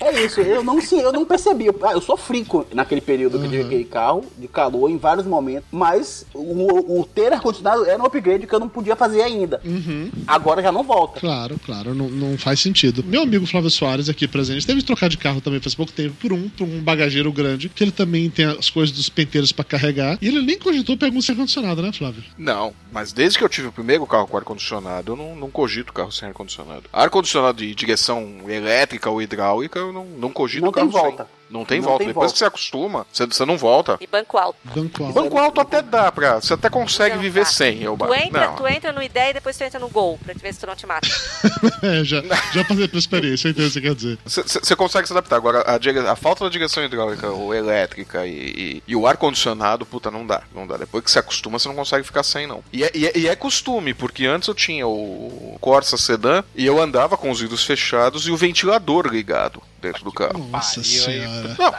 [SPEAKER 5] É isso, eu não, sei, eu não percebi. Eu, ah, eu sofri naquele período que eu tive aquele carro, de calor, em vários momentos, mas o, o ter ar-condicionado era um upgrade que eu não podia fazer ainda. Agora já não volta.
[SPEAKER 1] Claro, claro, não, não faz sentido. Meu amigo Flávio Soares, aqui presente, teve que trocar de carro também faz pouco tempo por um, por um bagageiro grande, que ele também tem as coisas dos penteiros pra carregar. E ele nem cogitou pegar um ar-condicionado, né, Flávio?
[SPEAKER 2] Não, mas desde que eu tive o primeiro carro com ar-condicionado, eu não, não cogito carro sem ar-condicionado. Ar-condicionado de direção elétrica ou hidráulica, eu não, não cogito
[SPEAKER 5] Não
[SPEAKER 2] carro
[SPEAKER 5] tem volta.
[SPEAKER 2] sem. Não tem
[SPEAKER 5] Não
[SPEAKER 2] volta.
[SPEAKER 5] tem
[SPEAKER 2] Depois
[SPEAKER 5] volta.
[SPEAKER 2] que você acostuma, você, você não volta.
[SPEAKER 4] E banco alto.
[SPEAKER 1] Banco alto.
[SPEAKER 2] Banco alto até dá pra. Você até consegue viver sem. Eu,
[SPEAKER 4] Tu entra,
[SPEAKER 2] não.
[SPEAKER 4] tu entra no ideia e depois tu entra no gol, pra te ver se tu não te mata.
[SPEAKER 1] é, já, já passei por experiência, eu entendo o que você quer dizer.
[SPEAKER 2] Você consegue se adaptar. Agora, a, a falta da direção hidráulica ou elétrica e, e- e o ar-condicionado, puta, não dá. Não dá. Depois que você acostuma, você não consegue ficar sem, não. E é, e é- e é costume, porque antes eu tinha o Corsa Sedan e eu andava com os vidros fechados e o ventilador ligado dentro do carro.
[SPEAKER 1] Nossa senhora.
[SPEAKER 2] Não,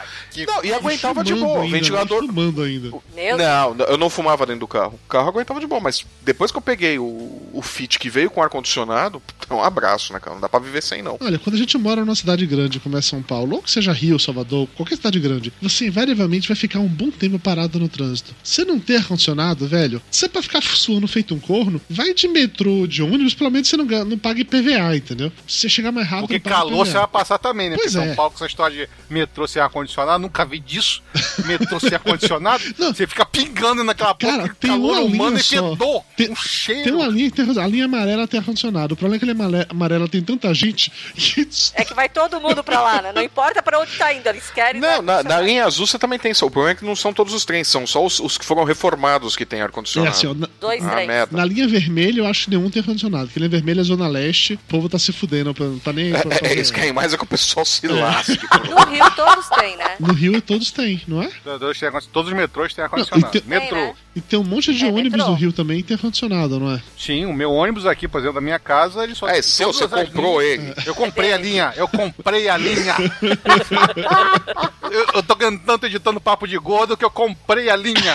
[SPEAKER 2] não, e aguentava de boa.
[SPEAKER 1] Ainda,
[SPEAKER 2] ventilador.
[SPEAKER 1] né? Fumando ainda.
[SPEAKER 2] Não, eu não fumava dentro do carro. O carro aguentava de boa, mas depois que eu peguei o, o Fit que veio com ar-condicionado, puta, é um abraço, né, cara? Não dá pra viver sem, não.
[SPEAKER 1] Olha, quando a gente mora numa cidade grande como é São Paulo, ou que seja Rio, Salvador, qualquer cidade grande, você invariavelmente vai ficar um bom tempo parado no trânsito. Se não ter ar-condicionado, velho, você pra ficar suando feito um corno, vai de metrô, de ônibus, pelo menos você não, não paga IPVA, entendeu? Se você chegar mais rápido,
[SPEAKER 6] Porque calor você
[SPEAKER 1] IPVA.
[SPEAKER 6] vai passar também, né?
[SPEAKER 1] Pois
[SPEAKER 6] Porque
[SPEAKER 1] é.
[SPEAKER 6] São Paulo com essa história de metrô sem ar-condicionado, nunca vi disso. Metrô sem ar-condicionado, você fica pingando naquela
[SPEAKER 1] Cara,
[SPEAKER 6] porra,
[SPEAKER 1] tem
[SPEAKER 6] calor
[SPEAKER 1] uma
[SPEAKER 6] humano
[SPEAKER 1] linha
[SPEAKER 6] e
[SPEAKER 1] só.
[SPEAKER 6] fedor,
[SPEAKER 1] Tem,
[SPEAKER 6] um cheiro.
[SPEAKER 1] tem uma linha que tem, a linha amarela tem ar-condicionado. O problema é que a linha amare- amarela tem tanta gente que
[SPEAKER 4] É que vai todo mundo pra lá, né? Não importa pra onde tá indo, eles querem.
[SPEAKER 2] Não, na, na linha azul você também tem isso. O problema é que não são todos os trens, são só os, os que foram reformados que têm
[SPEAKER 1] É
[SPEAKER 2] ar-condicionado.
[SPEAKER 1] assim, ó, na,
[SPEAKER 4] Dois
[SPEAKER 2] ah,
[SPEAKER 4] trens.
[SPEAKER 2] merda.
[SPEAKER 1] na linha vermelha eu acho que nenhum tem ar-condicionado. Porque linha vermelha é zona leste, o povo tá se fudendo, não tá nem
[SPEAKER 2] É,
[SPEAKER 1] fazer-
[SPEAKER 2] eles querem mais é que o pessoal se lasque.
[SPEAKER 4] No Rio todos têm, né?
[SPEAKER 1] No Rio todos têm, não é?
[SPEAKER 6] Todos têm ar- Todos os metrôs têm ar-condicionado.
[SPEAKER 1] tem-
[SPEAKER 6] Metrô.
[SPEAKER 4] Tem, né?
[SPEAKER 1] E tem um monte de
[SPEAKER 4] É,
[SPEAKER 1] ônibus
[SPEAKER 4] metrô.
[SPEAKER 1] no Rio também que tem ar-condicionado, não é?
[SPEAKER 6] Sim, o meu ônibus aqui, por exemplo, da minha casa, ele só
[SPEAKER 2] É seu, você comprou
[SPEAKER 6] linhas-
[SPEAKER 2] ele.
[SPEAKER 6] Eu comprei a linha, eu comprei a linha. eu, eu tô tanto editando papo de gordo que eu comprei a linha.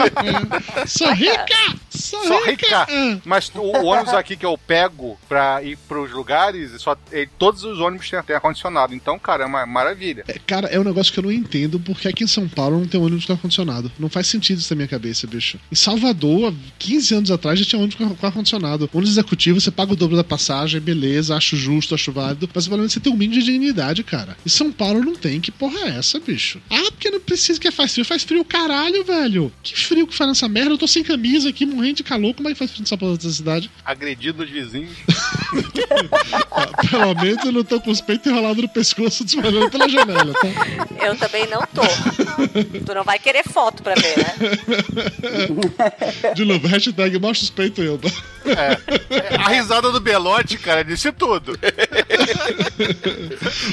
[SPEAKER 1] Sou rica! Sou,
[SPEAKER 6] Só
[SPEAKER 1] rica!
[SPEAKER 6] rica.
[SPEAKER 1] Ah.
[SPEAKER 6] Mas o, o ônibus aqui que eu pego pra ir pros lugares, só, ele- todos os ônibus têm, têm ar-condicionado. Então, cara, é uma maravilha.
[SPEAKER 1] É, Cara, é um negócio que eu não entendo porque aqui em São Paulo não tem ônibus com ar-condicionado. Não faz sentido isso na minha cabeça, bicho. Em Salvador, há 15 anos atrás, já tinha ônibus com ar-condicionado. Ônibus executivo, você paga o dobro da passagem, beleza, acho justo, acho válido. Mas pelo menos você tem um mínimo de dignidade, cara. E São Paulo não tem. Que porra é essa, bicho? Ah, porque não precisa que faz frio. Faz frio, caralho, velho. Que frio que faz nessa merda? Eu tô sem camisa aqui, morrendo de calor. Como é que faz frio nessa porra dessa cidade?
[SPEAKER 6] Agredido os vizinhos.
[SPEAKER 1] Ah, Pelo menos eu não tô com os peitos enrolados no pescoço, desmanhando pela janela, tá?
[SPEAKER 4] Eu também não tô. Tu não vai querer foto pra ver, né?
[SPEAKER 1] De novo, hashtag mostra os peitos eu.
[SPEAKER 6] É. A risada do Belote, cara, disse tudo.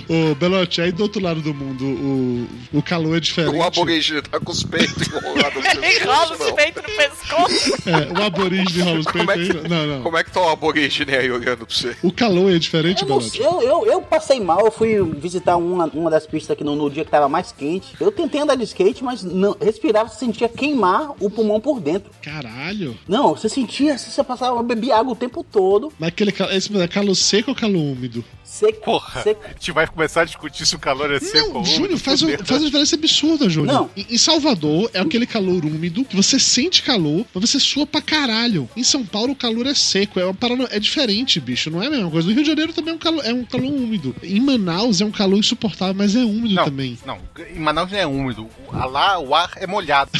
[SPEAKER 1] Ô, Belote, aí do outro lado do mundo, o, o calor é diferente.
[SPEAKER 2] O aborígene tá com os peitos enrolados.
[SPEAKER 4] Ele enrola os peitos no pescoço.
[SPEAKER 1] É, o aborígene rola os
[SPEAKER 2] é,
[SPEAKER 1] peitos
[SPEAKER 2] que,
[SPEAKER 1] aí. Não, não.
[SPEAKER 2] como é que tá o aborígene aí olhando pra você?
[SPEAKER 1] O calor é diferente,
[SPEAKER 5] Eu,
[SPEAKER 1] Belote?
[SPEAKER 5] eu, eu, eu passei mal, eu fui visitar uma, uma das pistas aqui no, no dia que tava mais quente. Eu tentei andar de skate, mas não, respirava, você sentia queimar o pulmão por dentro.
[SPEAKER 1] Caralho.
[SPEAKER 5] Não, você sentia, você passava, bebia água o tempo todo.
[SPEAKER 1] Mas aquele esse é calor seco ou calor úmido?
[SPEAKER 5] Seco.
[SPEAKER 6] Porra, a gente vai começar a discutir se o calor é seco ou
[SPEAKER 1] Não,
[SPEAKER 6] úmido,
[SPEAKER 1] Júnior, faz, um- faz uma diferença absurda, Júnior.
[SPEAKER 5] Não.
[SPEAKER 1] Em, em Salvador é aquele calor úmido, que você sente calor, mas você sua pra caralho. Em São Paulo o calor é seco, é, uma parada, é diferente, bicho, não é a mesma coisa. No Rio de Janeiro também é um calor, é um calor úmido. Em Manaus é um calor insuportável, mas é úmido
[SPEAKER 6] Não,
[SPEAKER 1] também.
[SPEAKER 6] não, em Manaus não é úmido. Lá o ar é molhado.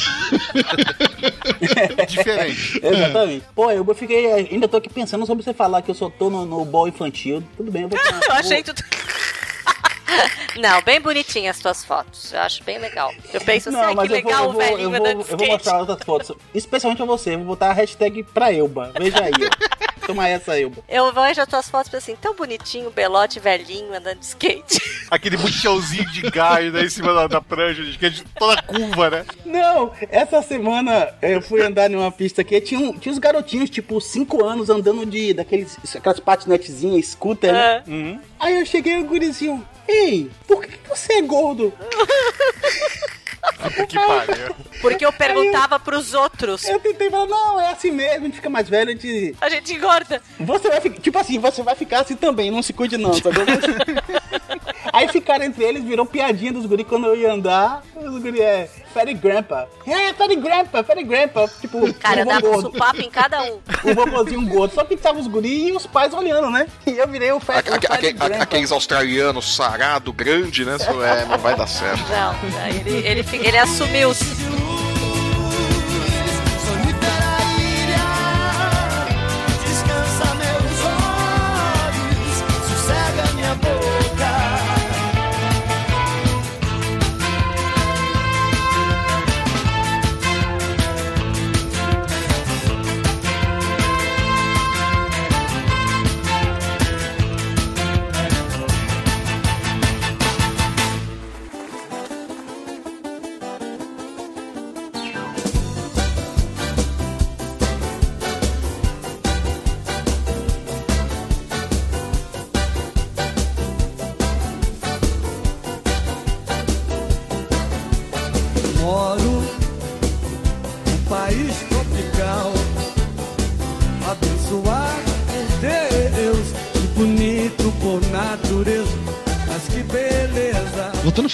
[SPEAKER 6] é diferente.
[SPEAKER 5] Exatamente. Pô, eu fiquei. Ainda tô aqui pensando sobre você falar que eu só tô no, no bol infantil. Tudo bem, eu vou.
[SPEAKER 4] Eu achei tudo. Não, bem bonitinhas as tuas fotos. Eu acho bem legal. Eu penso assim,
[SPEAKER 5] Não,
[SPEAKER 4] ai, que
[SPEAKER 5] eu vou,
[SPEAKER 4] legal
[SPEAKER 5] eu
[SPEAKER 4] o
[SPEAKER 5] vou,
[SPEAKER 4] velhinho
[SPEAKER 5] eu vou,
[SPEAKER 4] andando de
[SPEAKER 5] eu vou mostrar outras fotos. Especialmente a você. Vou botar a hashtag pra Elba. Veja aí, ó. Toma essa, Elba.
[SPEAKER 4] Eu vejo as tuas fotos e assim, tão bonitinho, belote velhinho andando de skate.
[SPEAKER 6] Aquele buchãozinho de gás né, em cima da, da prancha de skate, toda curva, né?
[SPEAKER 5] Não, essa semana eu fui andar numa pista aqui, tinha, um- tinha uns garotinhos, tipo, 5 anos, andando de daqueles, aquelas patinetezinhas, scooter, né?
[SPEAKER 6] Uhum.
[SPEAKER 5] Aí eu cheguei no gurizinho, ei, por que, que você é gordo?
[SPEAKER 6] Que pariu.
[SPEAKER 4] Porque eu perguntava pros outros.
[SPEAKER 5] Eu tentei falar, não, é assim mesmo, a gente fica mais velho, a gente...
[SPEAKER 4] A gente engorda.
[SPEAKER 5] Você vai ficar, tipo assim, você vai ficar assim também, não se cuide não, sabe? Aí ficaram entre eles, virou piadinha dos guri quando eu ia andar, os guri é, Fatty Grandpa. É, Fatty Grandpa, Fatty Grandpa, tipo,
[SPEAKER 4] Cara,
[SPEAKER 5] um
[SPEAKER 4] pro
[SPEAKER 5] gordo.
[SPEAKER 4] papo em cada um.
[SPEAKER 5] O vovozinho gordo, só que tava os guri e os pais olhando, né? E eu virei o Fatty, o
[SPEAKER 2] Aque- aque-
[SPEAKER 5] Grandpa.
[SPEAKER 2] aqueles australianos sarado, grande, né? Isso é, não vai dar certo.
[SPEAKER 4] Não, ele, ele, ele assumiu.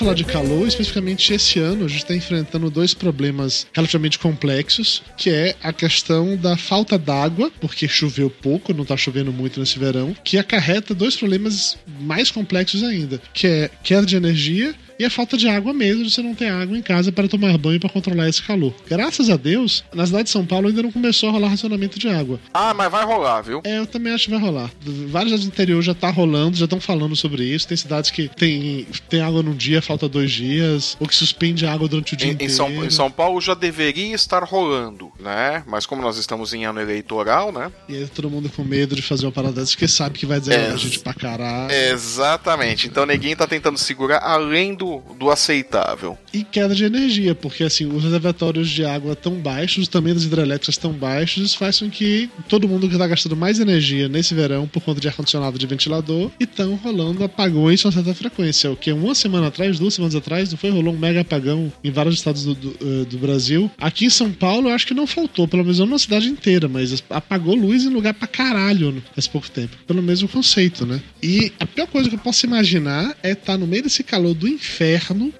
[SPEAKER 1] Falar de calor, especificamente esse ano, a gente está enfrentando dois problemas relativamente complexos, que é a questão da falta d'água, porque choveu pouco, não está chovendo muito nesse verão, que acarreta dois problemas mais complexos ainda, que é queda de energia e a falta de água mesmo, de você não ter água em casa para tomar banho para controlar esse calor. Graças a Deus, na cidade de São Paulo ainda não começou a rolar racionamento de água.
[SPEAKER 2] Ah, mas vai rolar, viu?
[SPEAKER 1] É, eu também acho que vai rolar. Vários cidades do interior já tá rolando, já estão falando sobre isso. Tem cidades que tem, tem água num dia, falta dois dias, ou que suspende a água durante o dia
[SPEAKER 2] Em, em
[SPEAKER 1] inteiro.
[SPEAKER 2] São, em São Paulo já deveria estar rolando, né? Mas como nós estamos em ano eleitoral, né?
[SPEAKER 1] E aí todo mundo com medo de fazer uma parada porque sabe que vai dizer
[SPEAKER 2] É.
[SPEAKER 1] a gente pra caralho.
[SPEAKER 2] Exatamente. Então ninguém tá tentando segurar além do, do aceitável.
[SPEAKER 1] E queda de energia, porque assim, os reservatórios de água estão baixos, também das hidrelétricas estão baixos, isso faz com que todo mundo que tá gastando mais energia nesse verão por conta de ar-condicionado de ventilador, e estão rolando apagões com certa frequência. O que uma semana atrás, duas semanas atrás, não foi? Rolou um mega apagão em vários estados do, do, eh, do Brasil. Aqui em São Paulo, eu acho que não faltou, pelo menos não na cidade inteira, mas apagou luz em lugar pra caralho faz pouco tempo. Pelo mesmo conceito, né? E a pior coisa que eu posso imaginar é estar no meio desse calor do inferno,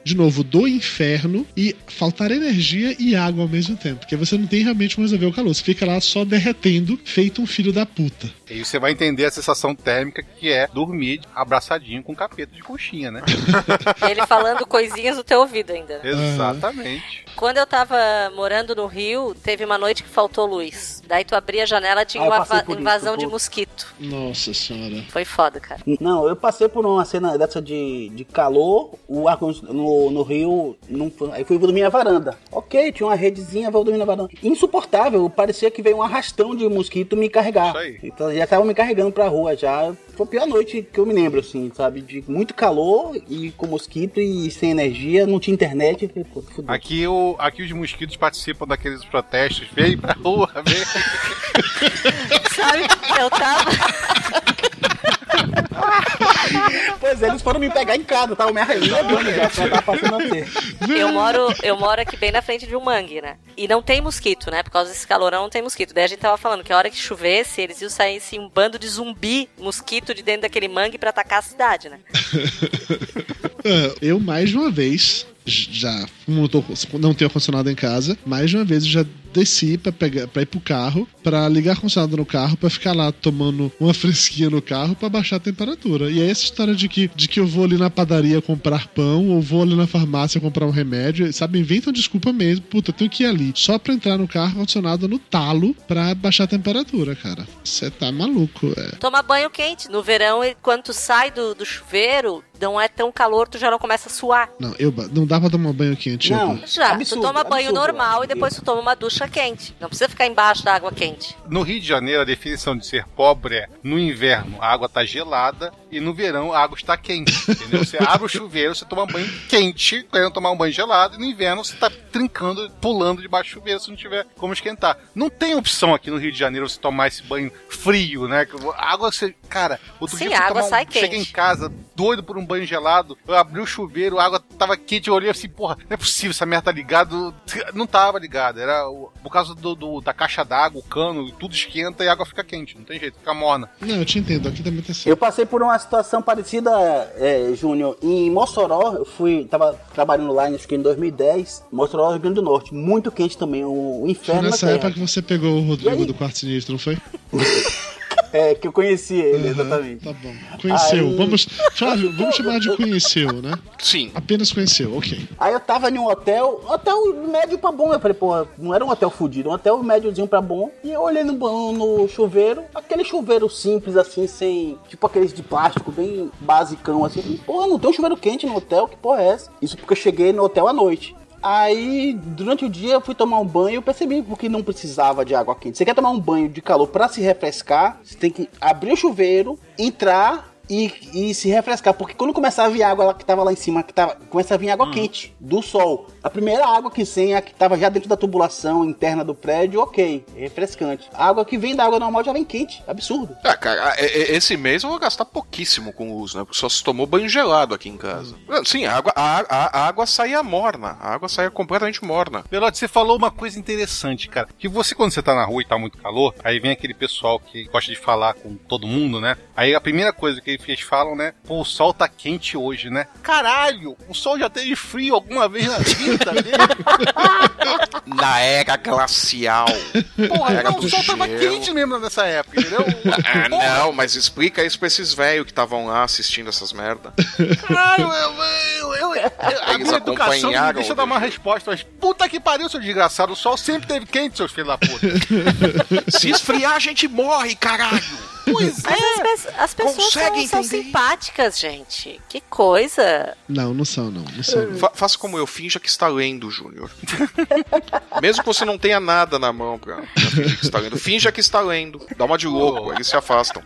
[SPEAKER 1] de novo, do inferno, e faltar energia e água ao mesmo tempo. Porque você não tem realmente como resolver o calor. Você fica lá só derretendo, feito um filho da puta.
[SPEAKER 6] E você vai entender a sensação térmica que é dormir abraçadinho com capeta de coxinha, né?
[SPEAKER 4] Ele falando coisinhas no teu ouvido ainda.
[SPEAKER 6] Exatamente.
[SPEAKER 4] Quando eu tava morando no Rio, teve uma noite que faltou luz. Daí tu abria a janela tinha
[SPEAKER 5] Ah,
[SPEAKER 4] uma
[SPEAKER 5] por isso,
[SPEAKER 4] invasão de mosquito.
[SPEAKER 1] Nossa senhora.
[SPEAKER 4] Foi foda, cara.
[SPEAKER 5] Não, eu passei por uma cena dessa de, de calor, o ar no, no Rio, foi- aí fui dormir na varanda. Ok. tinha uma redezinha, vou dormir na varanda. Insuportável, parecia que veio um arrastão de mosquito me carregar.
[SPEAKER 6] Isso aí.
[SPEAKER 5] Então já tava me carregando pra rua já. Foi a pior noite que eu me lembro, assim, sabe? De muito calor e com mosquito e sem energia, não tinha internet. falei, pô.
[SPEAKER 6] Aqui, o, aqui os mosquitos participam daqueles protestos. Vem pra rua, vem.
[SPEAKER 4] Sabe, eu tava.
[SPEAKER 5] Pois é, eles foram me pegar em casa, tava me arranhando já, já tava passando a ter.
[SPEAKER 4] Eu moro, eu moro aqui bem na frente de um mangue, né? E não tem mosquito, né? Por causa desse calorão não tem mosquito. Daí a gente tava falando que a hora que chovesse, eles iam sair assim, um bando de zumbi mosquito de dentro daquele mangue pra atacar a cidade, né?
[SPEAKER 1] É, Eu, mais de uma vez, já como eu tô- não tenho ar-condicionado em casa, mais de uma vez eu já desci pra, pegar, pra ir pro carro, pra ligar ar-condicionado no carro, pra ficar lá tomando uma fresquinha no carro pra baixar a temperatura. E aí essa história de que, de que eu vou ali na padaria comprar pão, ou vou ali na farmácia comprar um remédio, sabe, inventam desculpa mesmo. Puta, eu tenho que ir ali só pra entrar no carro ar-condicionado no talo pra baixar a temperatura, cara. Você tá maluco, é.
[SPEAKER 4] Toma banho quente. No verão, quando tu sai do, do chuveiro, não é tão calor, tu já não começa a suar.
[SPEAKER 1] Não, eu, não dá pra tomar banho quente.
[SPEAKER 5] Não.
[SPEAKER 1] Elba.
[SPEAKER 4] Já,
[SPEAKER 5] Absurdo,
[SPEAKER 4] tu toma banho
[SPEAKER 5] absurdo,
[SPEAKER 4] normal e depois tu toma uma ducha quente. Não precisa ficar embaixo da água quente.
[SPEAKER 6] No Rio de Janeiro, a definição de ser pobre é: no inverno a água tá gelada e no verão a água está quente. Entendeu? Você abre o chuveiro, você toma banho quente, querendo tomar um banho gelado, e no inverno você tá trincando, pulando debaixo do chuveiro se não tiver como esquentar. Não tem opção aqui no Rio de Janeiro você tomar esse banho frio, né? A água você. Cara, outro
[SPEAKER 4] Sim,
[SPEAKER 6] dia fui
[SPEAKER 4] água
[SPEAKER 6] tomar um-
[SPEAKER 4] sai
[SPEAKER 6] cheguei em
[SPEAKER 4] quente.
[SPEAKER 6] casa, doido por um banho gelado, eu abri o chuveiro, a água tava quente, eu olhei assim, porra, não é possível, essa merda tá ligado. Não tava ligado, era o- por causa do, do- da caixa d'água, o cano, tudo esquenta e a água fica quente, não tem jeito, fica morna.
[SPEAKER 1] Não, eu te entendo, aqui também tá assim.
[SPEAKER 5] Eu passei por uma situação parecida, é, Júnior, em Mossoró, eu fui, tava trabalhando lá, acho que em 2010, Mossoró, Rio Grande do Norte, muito quente também, o,
[SPEAKER 1] Foi
[SPEAKER 5] inferno na
[SPEAKER 1] nessa época que você pegou o Rodrigo do Quarto Sinistro, não foi?
[SPEAKER 5] É, que eu conheci ele, exatamente.
[SPEAKER 1] Tá bom. Conheceu.
[SPEAKER 5] Aí-
[SPEAKER 1] Vamos. Flávio, vamos chamar de conheceu, né?
[SPEAKER 2] Sim.
[SPEAKER 1] Apenas conheceu, ok.
[SPEAKER 5] Aí eu tava em um hotel, hotel médio pra bom. Eu falei, pô, não era um hotel fudido, um hotel médiozinho pra bom. E eu olhei no, no chuveiro, aquele chuveiro simples assim, sem. Tipo aqueles de plástico, bem basicão assim. Eu falei, Porra, não tem um chuveiro quente no hotel, que porra é essa? Isso porque eu cheguei no hotel à noite. Aí, durante o dia, eu fui tomar um banho e percebi porque não precisava de água quente. Você quer tomar um banho de calor pra se refrescar, você tem que abrir o chuveiro, entrar e, e se refrescar. Porque quando começar a vir água lá que tava lá em cima, que tava, começa a vir água quente do sol. A primeira água que vem, a que tava já dentro da tubulação interna do prédio, ok, é refrescante. A água que vem da água normal já vem quente, absurdo.
[SPEAKER 2] Ah, cara, é- é- esse mês eu vou gastar pouquíssimo com uso, né? Porque só se tomou banho gelado aqui em casa. Ah, Sim, a água, a, a- a água saía morna. A água saía completamente morna.
[SPEAKER 6] Belote, você falou uma coisa interessante, cara. Que você, quando você tá na rua e tá muito calor, aí vem aquele pessoal que gosta de falar com todo mundo, né? Aí a primeira coisa que eles falam, né? Pô, o sol tá quente hoje, né? Caralho, o sol já teve frio alguma vez na vida dele.
[SPEAKER 2] Na era glacial.
[SPEAKER 6] Porra,
[SPEAKER 2] Era
[SPEAKER 6] não, o sol tava
[SPEAKER 2] gelo.
[SPEAKER 6] quente mesmo nessa época, entendeu?
[SPEAKER 2] Ah, não, mas explica isso pra esses velhos que estavam lá assistindo essas merda.
[SPEAKER 6] Caralho, eu, eu, eu, eu- a minha educação
[SPEAKER 2] acompanharam
[SPEAKER 6] deixa
[SPEAKER 2] o
[SPEAKER 6] dar uma resposta, mas puta que pariu, seu desgraçado, o sol sempre teve quente, seus filhos da puta.
[SPEAKER 2] Se esfriar, a gente morre, caralho.
[SPEAKER 6] Pois
[SPEAKER 4] Mas as, pe- as pessoas
[SPEAKER 2] Consegue
[SPEAKER 4] são, são simpáticas, gente. Que coisa.
[SPEAKER 1] Não, não são, não. Não são. não.
[SPEAKER 2] Fa- faça como eu, finja que está lendo, Júnior. Mesmo que você não tenha nada na mão pra, pra fingir que está lendo. Finja que está lendo. Dá uma de louco, eles se afastam.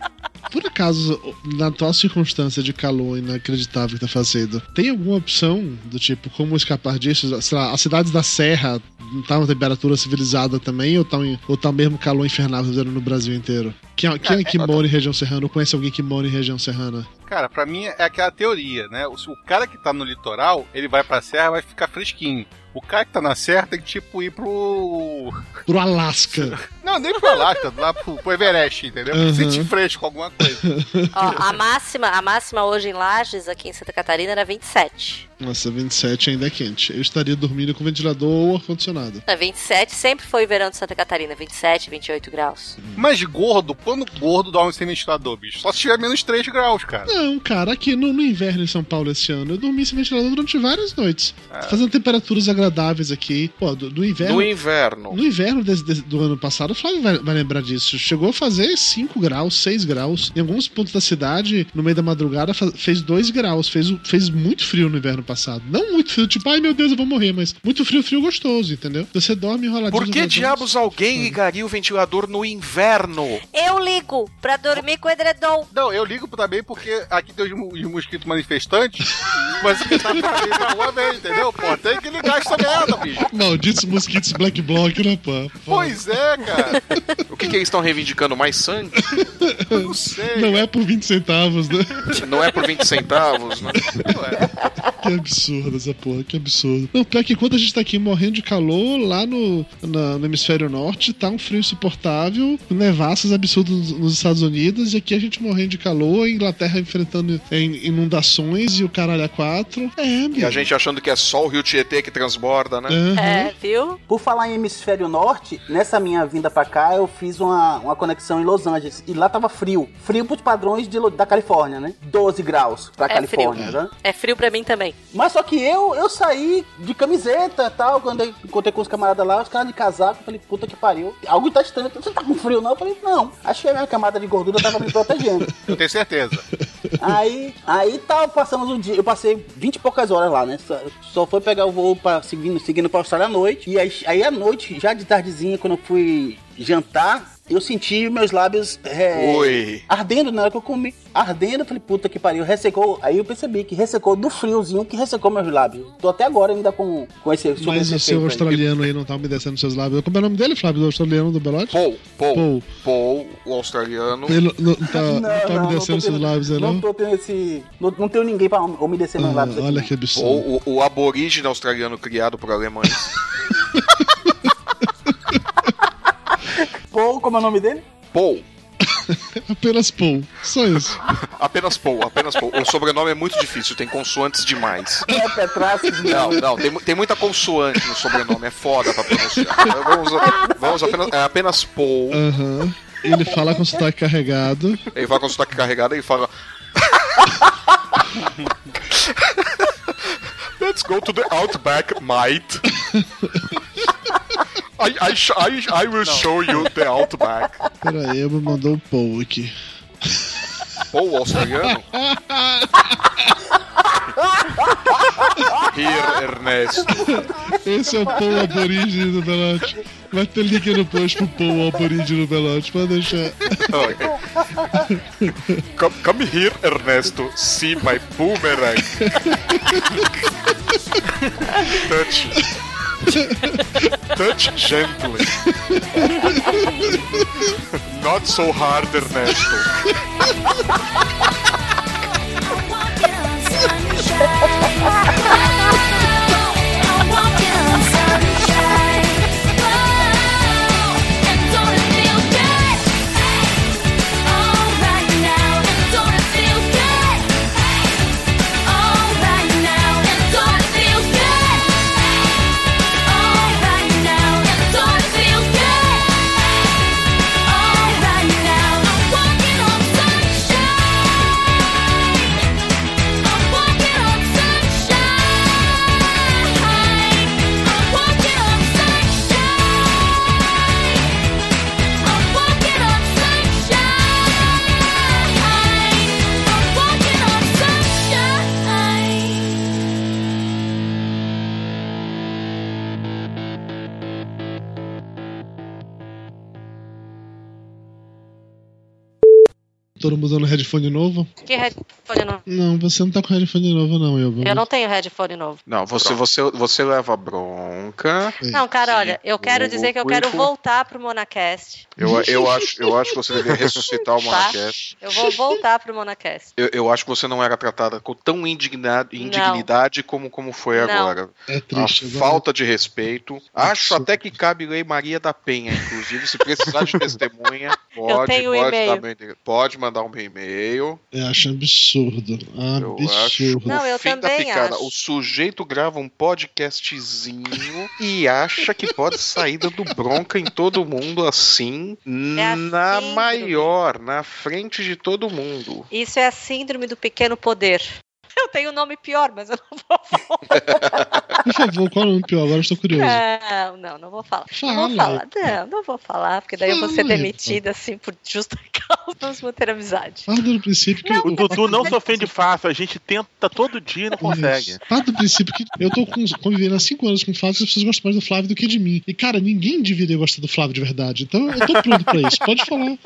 [SPEAKER 1] Por acaso, na atual circunstância de calor inacreditável que tá fazendo, tem alguma opção do tipo como escapar disso? Sei lá, as cidades da Serra não tá uma temperatura civilizada também ou tá, em- ou tá mesmo calor infernal no Brasil inteiro? Quem, quem é que mora em região serrana ou conhece alguém que mora em região serrana?
[SPEAKER 6] Cara, pra mim é aquela teoria, né? O, o cara que tá no litoral, ele vai pra serra vai ficar fresquinho. O cara que tá na serra tem que, tipo, ir pro.
[SPEAKER 1] Pro Alasca.
[SPEAKER 6] Não, nem pro Alasca, lá pro, pro Everest, entendeu?
[SPEAKER 1] Uhum.
[SPEAKER 6] Sentir fresco, alguma coisa.
[SPEAKER 4] Ó, a máxima, a máxima hoje em Lages, aqui em Santa Catarina, era 27.
[SPEAKER 1] Nossa, 27 ainda é quente. Eu estaria dormindo com ventilador ou ar-condicionado.
[SPEAKER 4] Não, 27 sempre foi verão de Santa Catarina, 27, 28 graus.
[SPEAKER 6] Mas gordo, quando gordo dorme sem ventilador, bicho? Só se tiver menos 3 graus, cara.
[SPEAKER 1] Não, cara, aqui no, no inverno em São Paulo esse ano, eu dormi sem ventilador durante várias noites.
[SPEAKER 2] É.
[SPEAKER 1] Fazendo temperaturas agradáveis aqui. Pô, do, do inverno.
[SPEAKER 2] No inverno.
[SPEAKER 1] No inverno desse- desse- do ano passado, o Flávio vai, vai lembrar disso. Chegou a fazer 5 graus, 6 graus. Em alguns pontos da cidade, no meio da madrugada, fa- fez 2 graus. Fez, fez muito frio no inverno passado. Não muito frio, tipo, ai meu Deus, eu vou morrer, mas muito frio, frio gostoso, entendeu? Você dorme enroladinho.
[SPEAKER 2] Por que diabos alguém ligaria o ventilador no inverno?
[SPEAKER 4] Eu ligo pra dormir com edredom.
[SPEAKER 6] Não, eu ligo também porque aqui tem os, os mosquitos manifestantes, mas você tá pra ir pra rua bem, entendeu? Pô, tem que ligar essa merda, bicho.
[SPEAKER 1] Malditos mosquitos black block, né, pô?
[SPEAKER 6] Pois é, cara.
[SPEAKER 2] O que, que eles estão reivindicando? Mais sangue?
[SPEAKER 6] Não sei.
[SPEAKER 1] Não é por 20 centavos, né?
[SPEAKER 2] Não é por 20 centavos, né?
[SPEAKER 1] Que absurdo essa porra, que absurdo. Não, pior que enquanto a gente tá aqui morrendo de calor, lá no, na- no hemisfério norte tá um frio insuportável, nevascas absurdas nos, nos Estados Unidos, e aqui a gente morrendo de calor, a Inglaterra enfrentando inundações e o caralho a quatro. É, meu.
[SPEAKER 2] E a gente achando que é só o rio Tietê que transborda, né?
[SPEAKER 4] É, viu?
[SPEAKER 5] Por falar em hemisfério norte, nessa minha vinda pra cá, eu fiz uma, uma conexão em Los Angeles. E lá tava frio. Frio pros padrões de da Califórnia, né? 12 graus pra
[SPEAKER 4] É
[SPEAKER 5] Califórnia,
[SPEAKER 4] frio.
[SPEAKER 5] né?
[SPEAKER 4] É frio pra mim também.
[SPEAKER 5] Mas só que eu, eu saí de camiseta e tal, quando eu encontrei com os camaradas lá, os caras de casaco, eu falei, puta que pariu. Algo tá estranho, você tá com frio não? Eu falei, não. Achei que a minha camada de gordura tava me protegendo.
[SPEAKER 6] Eu tenho certeza.
[SPEAKER 5] Aí, aí tal, passamos um dia. Eu passei 20 e poucas horas lá, né? Só, só foi pegar o voo pra, seguindo, seguindo pra Austrália à noite. E aí, aí à noite, já de tardezinha, quando eu fui jantar, eu senti meus lábios é,
[SPEAKER 2] Oi.
[SPEAKER 5] ardendo na hora que eu comi. Ardendo, eu falei, puta que pariu, ressecou. Aí eu percebi que ressecou do friozinho que ressecou meus lábios. Tô até agora ainda com, com esse sob
[SPEAKER 1] Mas
[SPEAKER 5] esse
[SPEAKER 1] o seu
[SPEAKER 5] efeito aí.
[SPEAKER 1] australiano aí não tá umedecendo seus lábios. Como é o nome dele, Flávio? Do australiano do Belote?
[SPEAKER 2] Paul, Paul,
[SPEAKER 1] Paul.
[SPEAKER 2] Paul, o australiano.
[SPEAKER 1] Ele não, não tá, não, tá
[SPEAKER 5] não,
[SPEAKER 1] umedecendo
[SPEAKER 5] tô
[SPEAKER 1] seus
[SPEAKER 5] tendo-
[SPEAKER 1] lábios aí,
[SPEAKER 5] Não
[SPEAKER 1] não?
[SPEAKER 5] tô tendo esse. Não, não tenho ninguém pra umedecer meus
[SPEAKER 1] Ah,
[SPEAKER 5] lábios aqui.
[SPEAKER 1] olha
[SPEAKER 5] não.
[SPEAKER 1] que absurdo.
[SPEAKER 2] Ou o, o aborígene australiano criado por alemães.
[SPEAKER 5] Paul, como é o nome dele?
[SPEAKER 2] Paul.
[SPEAKER 1] Apenas Paul. Só isso.
[SPEAKER 2] Apenas Paul, apenas Paul. O sobrenome é muito difícil, tem consoantes demais.
[SPEAKER 5] É Petraços,
[SPEAKER 2] Não, não, tem, tem muita consoante no sobrenome, é foda pra pronunciar. Vamos, vamos apenas, é apenas Paul.
[SPEAKER 1] Aham. Ele fala com sotaque carregado.
[SPEAKER 2] Ele vai com o sotaque carregado e fala. Let's go to the Outback, mate. I, I, sh- I, I will show you the Outback.
[SPEAKER 1] Pera aí, me mandou um Paul aqui.
[SPEAKER 2] Paul australiano? Here, Ernesto.
[SPEAKER 1] Esse é o Paul aborígene do Belote. Vai ter link no post pro Paul aborígene do Belote. Pode deixar.
[SPEAKER 2] Come, come here, Ernesto. See my boomerang. Touch. Touch gently. Not so hard, Ernesto.
[SPEAKER 1] Todo mundo usando headphone novo?
[SPEAKER 4] Que headphone novo?
[SPEAKER 1] Não, você não tá com headphone novo, não, eu.
[SPEAKER 4] Eu não tenho headphone novo.
[SPEAKER 2] Não, você, você, você leva bronca.
[SPEAKER 4] Não, cara, olha, eu quero dizer que eu quero voltar pro Monacast.
[SPEAKER 2] Eu, eu, acho, eu acho que você deveria ressuscitar o
[SPEAKER 4] Tá?
[SPEAKER 2] Monacast.
[SPEAKER 4] Eu vou voltar pro Monacast.
[SPEAKER 2] Eu, eu acho que você não era tratada com tão indignado, indignidade como, como foi
[SPEAKER 4] Não.
[SPEAKER 2] agora.
[SPEAKER 1] É triste,
[SPEAKER 2] A falta de respeito. Acho até que cabe Lei Maria da Penha, inclusive, se precisar de testemunha, pode,
[SPEAKER 4] tenho
[SPEAKER 2] pode,
[SPEAKER 4] e-mail.
[SPEAKER 2] dar meu endereço. pode mandar mandar um e-mail.
[SPEAKER 1] Eu acho absurdo.
[SPEAKER 2] Eu acho
[SPEAKER 1] Absurdo.
[SPEAKER 4] Não, eu
[SPEAKER 2] o fim da
[SPEAKER 4] também
[SPEAKER 2] picada.
[SPEAKER 4] acho.
[SPEAKER 2] O sujeito grava um podcastzinho e acha que pode sair dando bronca em todo mundo assim,
[SPEAKER 4] É
[SPEAKER 2] na
[SPEAKER 4] síndrome.
[SPEAKER 2] maior, na frente de todo mundo.
[SPEAKER 4] Isso é a síndrome do pequeno poder. Eu tenho um nome pior, mas eu não vou.
[SPEAKER 1] Por favor, qual é o nome pior? Agora eu estou curioso.
[SPEAKER 4] Não, não, não vou falar. não
[SPEAKER 1] Fala
[SPEAKER 4] vou falar. Não, não vou falar, porque daí eu vou ser
[SPEAKER 1] Fala
[SPEAKER 4] demitida assim por justa causa. Vamos manter a amizade.
[SPEAKER 1] Parte do princípio que
[SPEAKER 3] O Dudu não se ofende fácil, a gente tenta todo dia e não consegue.
[SPEAKER 1] Parte do princípio que eu tô com- convivendo há cinco anos com o Flávio e as pessoas gostam mais do Flávio do que de mim. E, cara, ninguém deveria gostar do Flávio de verdade. Então eu tô pronto pra isso. Pode falar.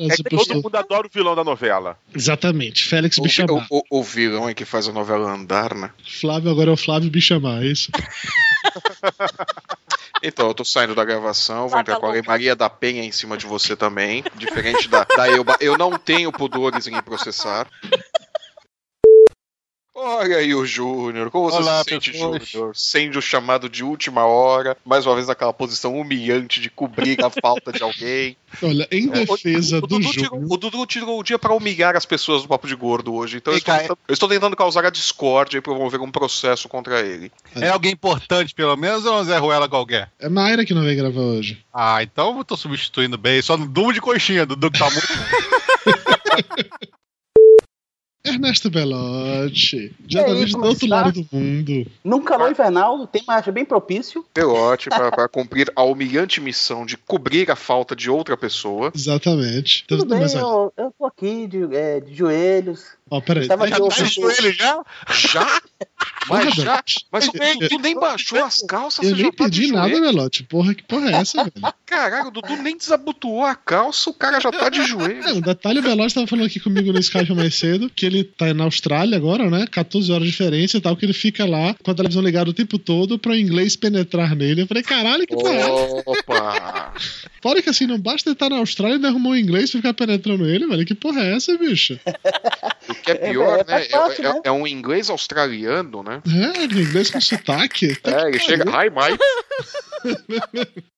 [SPEAKER 3] É que todo mundo adora o vilão da novela.
[SPEAKER 1] Exatamente. Félix
[SPEAKER 2] O,
[SPEAKER 1] Bichamar.
[SPEAKER 2] o, o, o vilão é que faz a novela andar, né?
[SPEAKER 1] Flávio agora é o Flávio Bichamar, é isso?
[SPEAKER 2] Então, eu tô saindo da gravação, vou
[SPEAKER 4] Tá,
[SPEAKER 2] entrar
[SPEAKER 4] tá
[SPEAKER 2] com a. Maria da Penha em cima de você também. Diferente da, da Elba. Eu não tenho pudores em processar. Olha aí o Júnior, como você
[SPEAKER 6] Olá,
[SPEAKER 2] se sente. Júnior? Sendo chamado de última hora, mais uma vez naquela posição humilhante de cobrir a falta de alguém.
[SPEAKER 1] Olha, em defesa
[SPEAKER 2] o,
[SPEAKER 1] do
[SPEAKER 2] Dudu tirou,
[SPEAKER 1] Júnior.
[SPEAKER 2] o Dudu tirou o dia pra humilhar as pessoas do Papo de Gordo hoje, então eu estou, tentando, eu estou tentando causar a discórdia e promover um processo contra ele.
[SPEAKER 6] É alguém importante, pelo menos, ou é um Zé Ruela qualquer?
[SPEAKER 1] É Mayra que não vai gravar hoje.
[SPEAKER 6] Ah, então eu tô substituindo bem. Só no Dumo de coxinha, Dudu que tá muito.
[SPEAKER 1] Ernesto Belotti.
[SPEAKER 5] E aí,
[SPEAKER 1] Diretamente do
[SPEAKER 5] é
[SPEAKER 1] outro lado do mundo.
[SPEAKER 5] Num calor invernal, o tema acha bem propício.
[SPEAKER 2] Pelote para cumprir a humilhante missão de cobrir a falta de outra pessoa.
[SPEAKER 1] Exatamente. Então,
[SPEAKER 5] Tudo bem,
[SPEAKER 1] mas, olha,
[SPEAKER 5] eu, eu tô aqui de, é, de joelhos.
[SPEAKER 1] Ó, peraí.
[SPEAKER 5] Tava
[SPEAKER 1] Deixa-
[SPEAKER 5] de
[SPEAKER 1] deixa-
[SPEAKER 5] ouvido.
[SPEAKER 6] ele já?
[SPEAKER 2] Já? Mas já? Mas tu, tu nem baixou as calças,
[SPEAKER 1] Eu nem
[SPEAKER 2] já tá
[SPEAKER 1] pedi
[SPEAKER 2] de
[SPEAKER 1] nada,
[SPEAKER 2] joelho.
[SPEAKER 1] Belotti. Porra, que porra é essa, velho?
[SPEAKER 2] Caralho, o Dudu nem desabotoou a calça, o cara já tá de joelho.
[SPEAKER 1] É, o detalhe, o Belotti tava falando aqui comigo no Skype mais cedo, que ele tá na Austrália agora, né? 14 horas de diferença e tal, que ele fica lá com a televisão ligada o tempo todo pra o inglês penetrar nele. Eu falei, caralho, que porra é essa?
[SPEAKER 2] Opa!
[SPEAKER 1] Fora que assim, não basta ele estar na Austrália e arrumou um inglês pra ficar penetrando ele, velho. Que porra é essa, bicho?
[SPEAKER 2] O que é pior,
[SPEAKER 5] é,
[SPEAKER 2] né?
[SPEAKER 5] faz parte,
[SPEAKER 2] é,
[SPEAKER 5] né?
[SPEAKER 2] é um inglês australiano, né?
[SPEAKER 1] É, inglês com sotaque. Tá
[SPEAKER 2] É, ele chega. Hi, Mike.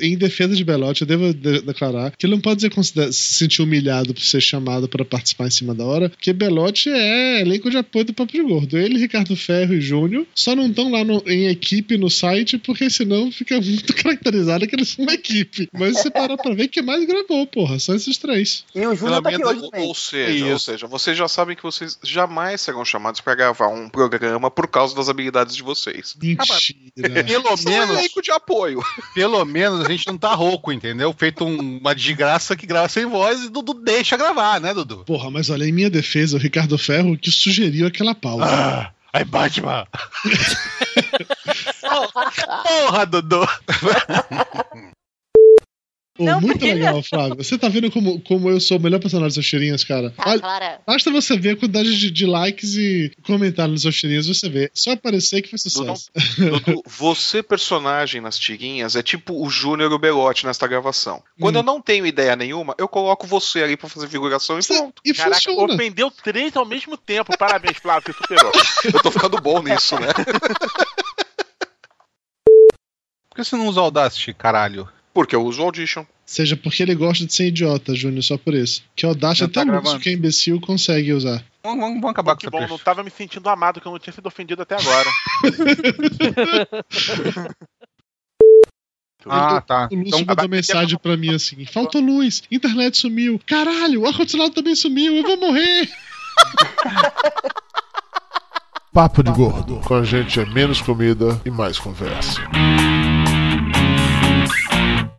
[SPEAKER 1] Em defesa de Belotti, eu devo de- declarar que ele não pode se sentir humilhado por ser chamado para participar em cima da hora, porque Belotti é elenco de apoio do Papo de Gordo. Ele, Ricardo Ferro e Júnior só não estão lá no- em equipe no site, porque senão fica muito caracterizado que eles são uma equipe. Mas você para pra ver que mais gravou, porra, só esses três.
[SPEAKER 5] E o Júnior tá aqui
[SPEAKER 2] Pelo
[SPEAKER 5] hoje também.
[SPEAKER 2] ou seja,
[SPEAKER 6] Isso.
[SPEAKER 2] ou seja, vocês já sabem que vocês jamais serão chamados para gravar um programa por causa das habilidades de vocês.
[SPEAKER 1] Mentira.
[SPEAKER 6] Pelo
[SPEAKER 2] São um
[SPEAKER 6] menos,
[SPEAKER 2] elenco de apoio.
[SPEAKER 6] pelo menos gente não tá rouco, entendeu? Feito um- uma desgraça que grava sem voz e Dudu deixa gravar, né, Dudu?
[SPEAKER 1] Porra, mas olha, em minha defesa, o Ricardo Ferro que sugeriu aquela pausa.
[SPEAKER 6] Ah, aí Batman! Porra, Dudu!
[SPEAKER 1] Pô,
[SPEAKER 4] Não,
[SPEAKER 1] muito legal, Flávio. Você tá vendo como, como eu sou o melhor personagem dos seus tirinhas, cara?
[SPEAKER 4] Tá, Clara.
[SPEAKER 1] Basta você ver a quantidade de, de likes e comentários nos seus tirinhas, você vê. Só aparecer que foi sucesso.
[SPEAKER 2] Dudu, você, personagem nas tirinhas, é tipo o Júnior e o Belote nesta gravação. Quando
[SPEAKER 1] Hum.
[SPEAKER 2] eu não tenho ideia nenhuma, eu coloco você ali pra fazer figuração e pronto.
[SPEAKER 1] E
[SPEAKER 3] Caraca,
[SPEAKER 1] funciona.
[SPEAKER 3] ofendeu três ao mesmo tempo. Parabéns, Flávio, você superou.
[SPEAKER 2] Eu tô ficando bom nisso, né?
[SPEAKER 6] Por que você não usa Audacity, caralho?
[SPEAKER 2] Porque eu uso o Audition.
[SPEAKER 1] Seja porque ele gosta de ser idiota, Júnior, só por isso. Que até
[SPEAKER 6] tá
[SPEAKER 1] o Lúcio,
[SPEAKER 6] gravando.
[SPEAKER 1] que é imbecil, consegue usar.
[SPEAKER 6] Vamos, vamos- vamos acabar
[SPEAKER 3] Que
[SPEAKER 6] com
[SPEAKER 3] bom,
[SPEAKER 6] essa
[SPEAKER 3] não tava me sentindo amado, que eu não tinha sido ofendido até agora.
[SPEAKER 6] Ah, tá.
[SPEAKER 1] O Lúcio
[SPEAKER 6] Então,
[SPEAKER 1] mandou mensagem pra mim assim: faltou luz, internet sumiu. Caralho, o ar-condicionado também sumiu, eu vou morrer.
[SPEAKER 16] Papo de Gordo. Com a gente é menos comida e mais conversa.